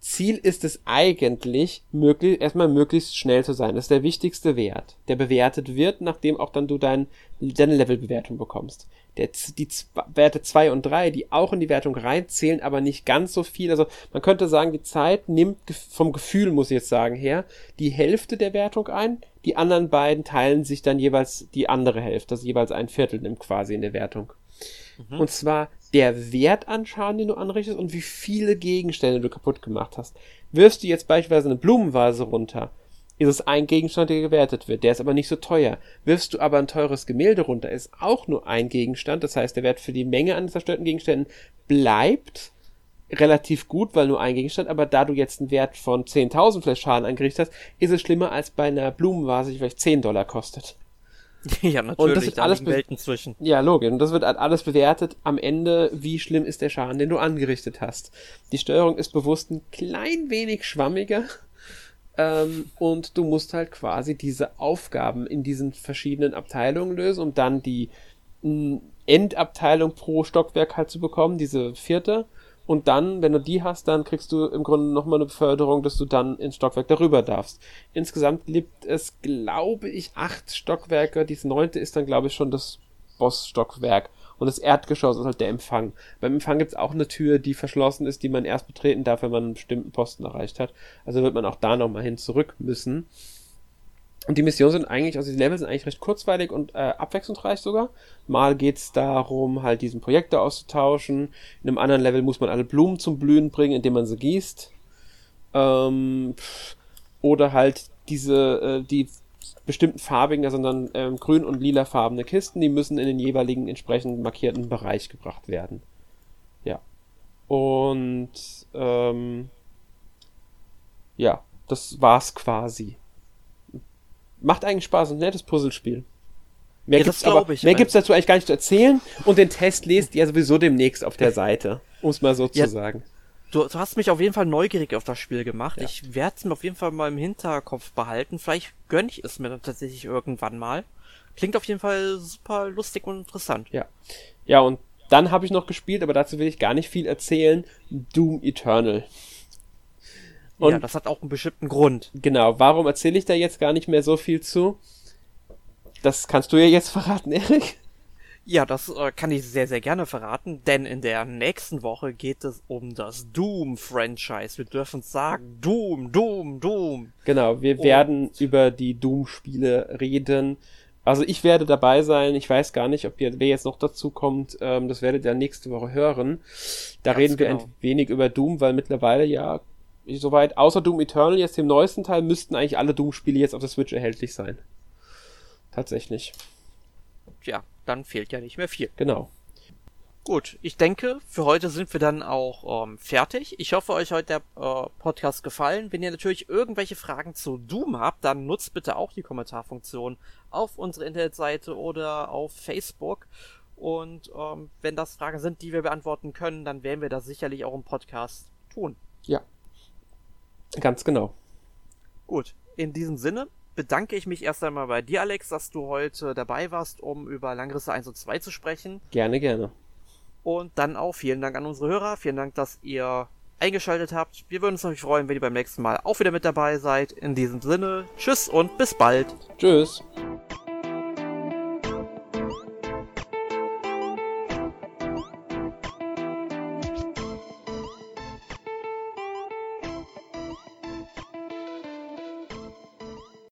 Ziel ist es eigentlich, möglich, erstmal möglichst schnell zu sein. Das ist der wichtigste Wert, der bewertet wird, nachdem auch dann du dein, deine Levelbewertung bekommst. Der, die Werte 2 und 3, die auch in die Wertung reinzählen, aber nicht ganz so viel. Also man könnte sagen, die Zeit nimmt vom Gefühl, muss ich jetzt sagen, her, die Hälfte der Wertung ein. Die anderen beiden teilen sich dann jeweils die andere Hälfte, also jeweils ein Viertel nimmt quasi in der Wertung. Mhm. Und zwar der Wert an Schaden, den du anrichtest und wie viele Gegenstände du kaputt gemacht hast. Wirfst du jetzt beispielsweise eine Blumenvase runter, ist es ein Gegenstand, der gewertet wird. Der ist aber nicht so teuer. Wirfst du aber ein teures Gemälde runter, ist auch nur ein Gegenstand. Das heißt, der Wert für die Menge an zerstörten Gegenständen bleibt relativ gut, weil nur ein Gegenstand, aber da du jetzt einen Wert von 10.000 vielleicht Schaden angerichtet hast, ist es schlimmer als bei einer Blumenvase, die vielleicht 10 Dollar kostet. Ja, natürlich. Und das wird alles Welten zwischen. Ja, logisch. Und das wird halt alles bewertet am Ende, wie schlimm ist der Schaden, den du angerichtet hast. Die Steuerung ist bewusst ein klein wenig schwammiger. Ähm, und du musst halt quasi diese Aufgaben in diesen verschiedenen Abteilungen lösen, um dann die Endabteilung pro Stockwerk halt zu bekommen, diese vierte. Und dann, wenn du die hast, dann kriegst du im Grunde nochmal eine Beförderung, dass du dann ins Stockwerk darüber darfst. Insgesamt gibt es, glaube ich, acht Stockwerke. Dieses neunte ist dann, glaube ich, schon das Bossstockwerk. Und das Erdgeschoss ist halt der Empfang. Beim Empfang gibt es auch eine Tür, die verschlossen ist, die man erst betreten darf, wenn man einen bestimmten Posten erreicht hat. Also wird man auch da nochmal hin zurück müssen. Und die Missionen sind eigentlich, also die Level sind eigentlich recht kurzweilig und äh, abwechslungsreich sogar. Mal geht's darum, halt diesen Projektor auszutauschen. In einem anderen Level muss man alle Blumen zum Blühen bringen, indem man sie gießt. Ähm, oder halt diese, äh, die bestimmten farbigen, also dann ähm, grün und lila farbene Kisten, die müssen in den jeweiligen entsprechend markierten Bereich gebracht werden. Ja. Und ähm, ja, das war's quasi macht eigentlich Spaß, ein nettes Puzzlespiel. Mehr ja, gibt's aber, ich, mehr gibt's dazu eigentlich gar nicht zu erzählen und den Test lest ihr sowieso demnächst auf der Seite, um es mal so ja, zu sagen. Du, du, hast mich auf jeden Fall neugierig auf das Spiel gemacht. Ja. Ich werde es mir auf jeden Fall mal im Hinterkopf behalten. Vielleicht gönn ich es mir dann tatsächlich irgendwann mal. Klingt auf jeden Fall super lustig und interessant. Ja. Ja, und dann habe ich noch gespielt, aber dazu will ich gar nicht viel erzählen. Doom Eternal. Und ja, das hat auch einen bestimmten Grund. Genau, warum erzähle ich da jetzt gar nicht mehr so viel zu? Das kannst du ja jetzt verraten, Erik. Ja, das äh, kann ich sehr, sehr gerne verraten, denn in der nächsten Woche geht es um das Doom-Franchise. Wir dürfen sagen, Doom, Doom, Doom. Genau, wir Und werden über die Doom-Spiele reden. Also ich werde dabei sein. Ich weiß gar nicht, ob ihr, wer jetzt noch dazu kommt. Ähm, das werdet ihr nächste Woche hören. Da Ganz reden wir genau. ein wenig über Doom, weil mittlerweile ja soweit, außer Doom Eternal, jetzt dem neuesten Teil, müssten eigentlich alle Doom-Spiele jetzt auf der Switch erhältlich sein. Tatsächlich. Ja, dann fehlt ja nicht mehr viel. Genau. Gut, ich denke, für heute sind wir dann auch ähm, fertig. Ich hoffe, euch heute der äh, Podcast gefallen. Wenn ihr natürlich irgendwelche Fragen zu Doom habt, dann nutzt bitte auch die Kommentarfunktion auf unserer Internetseite oder auf Facebook. Und ähm, wenn das Fragen sind, die wir beantworten können, dann werden wir das sicherlich auch im Podcast tun. Ja, Ganz genau. Gut, in diesem Sinne bedanke ich mich erst einmal bei dir, Alex, dass du heute dabei warst, um über Langrisse 1 und 2 zu sprechen. Gerne, gerne. Und dann auch vielen Dank an unsere Hörer. Vielen Dank, dass ihr eingeschaltet habt. Wir würden uns natürlich freuen, wenn ihr beim nächsten Mal auch wieder mit dabei seid. In diesem Sinne, tschüss und bis bald. Tschüss.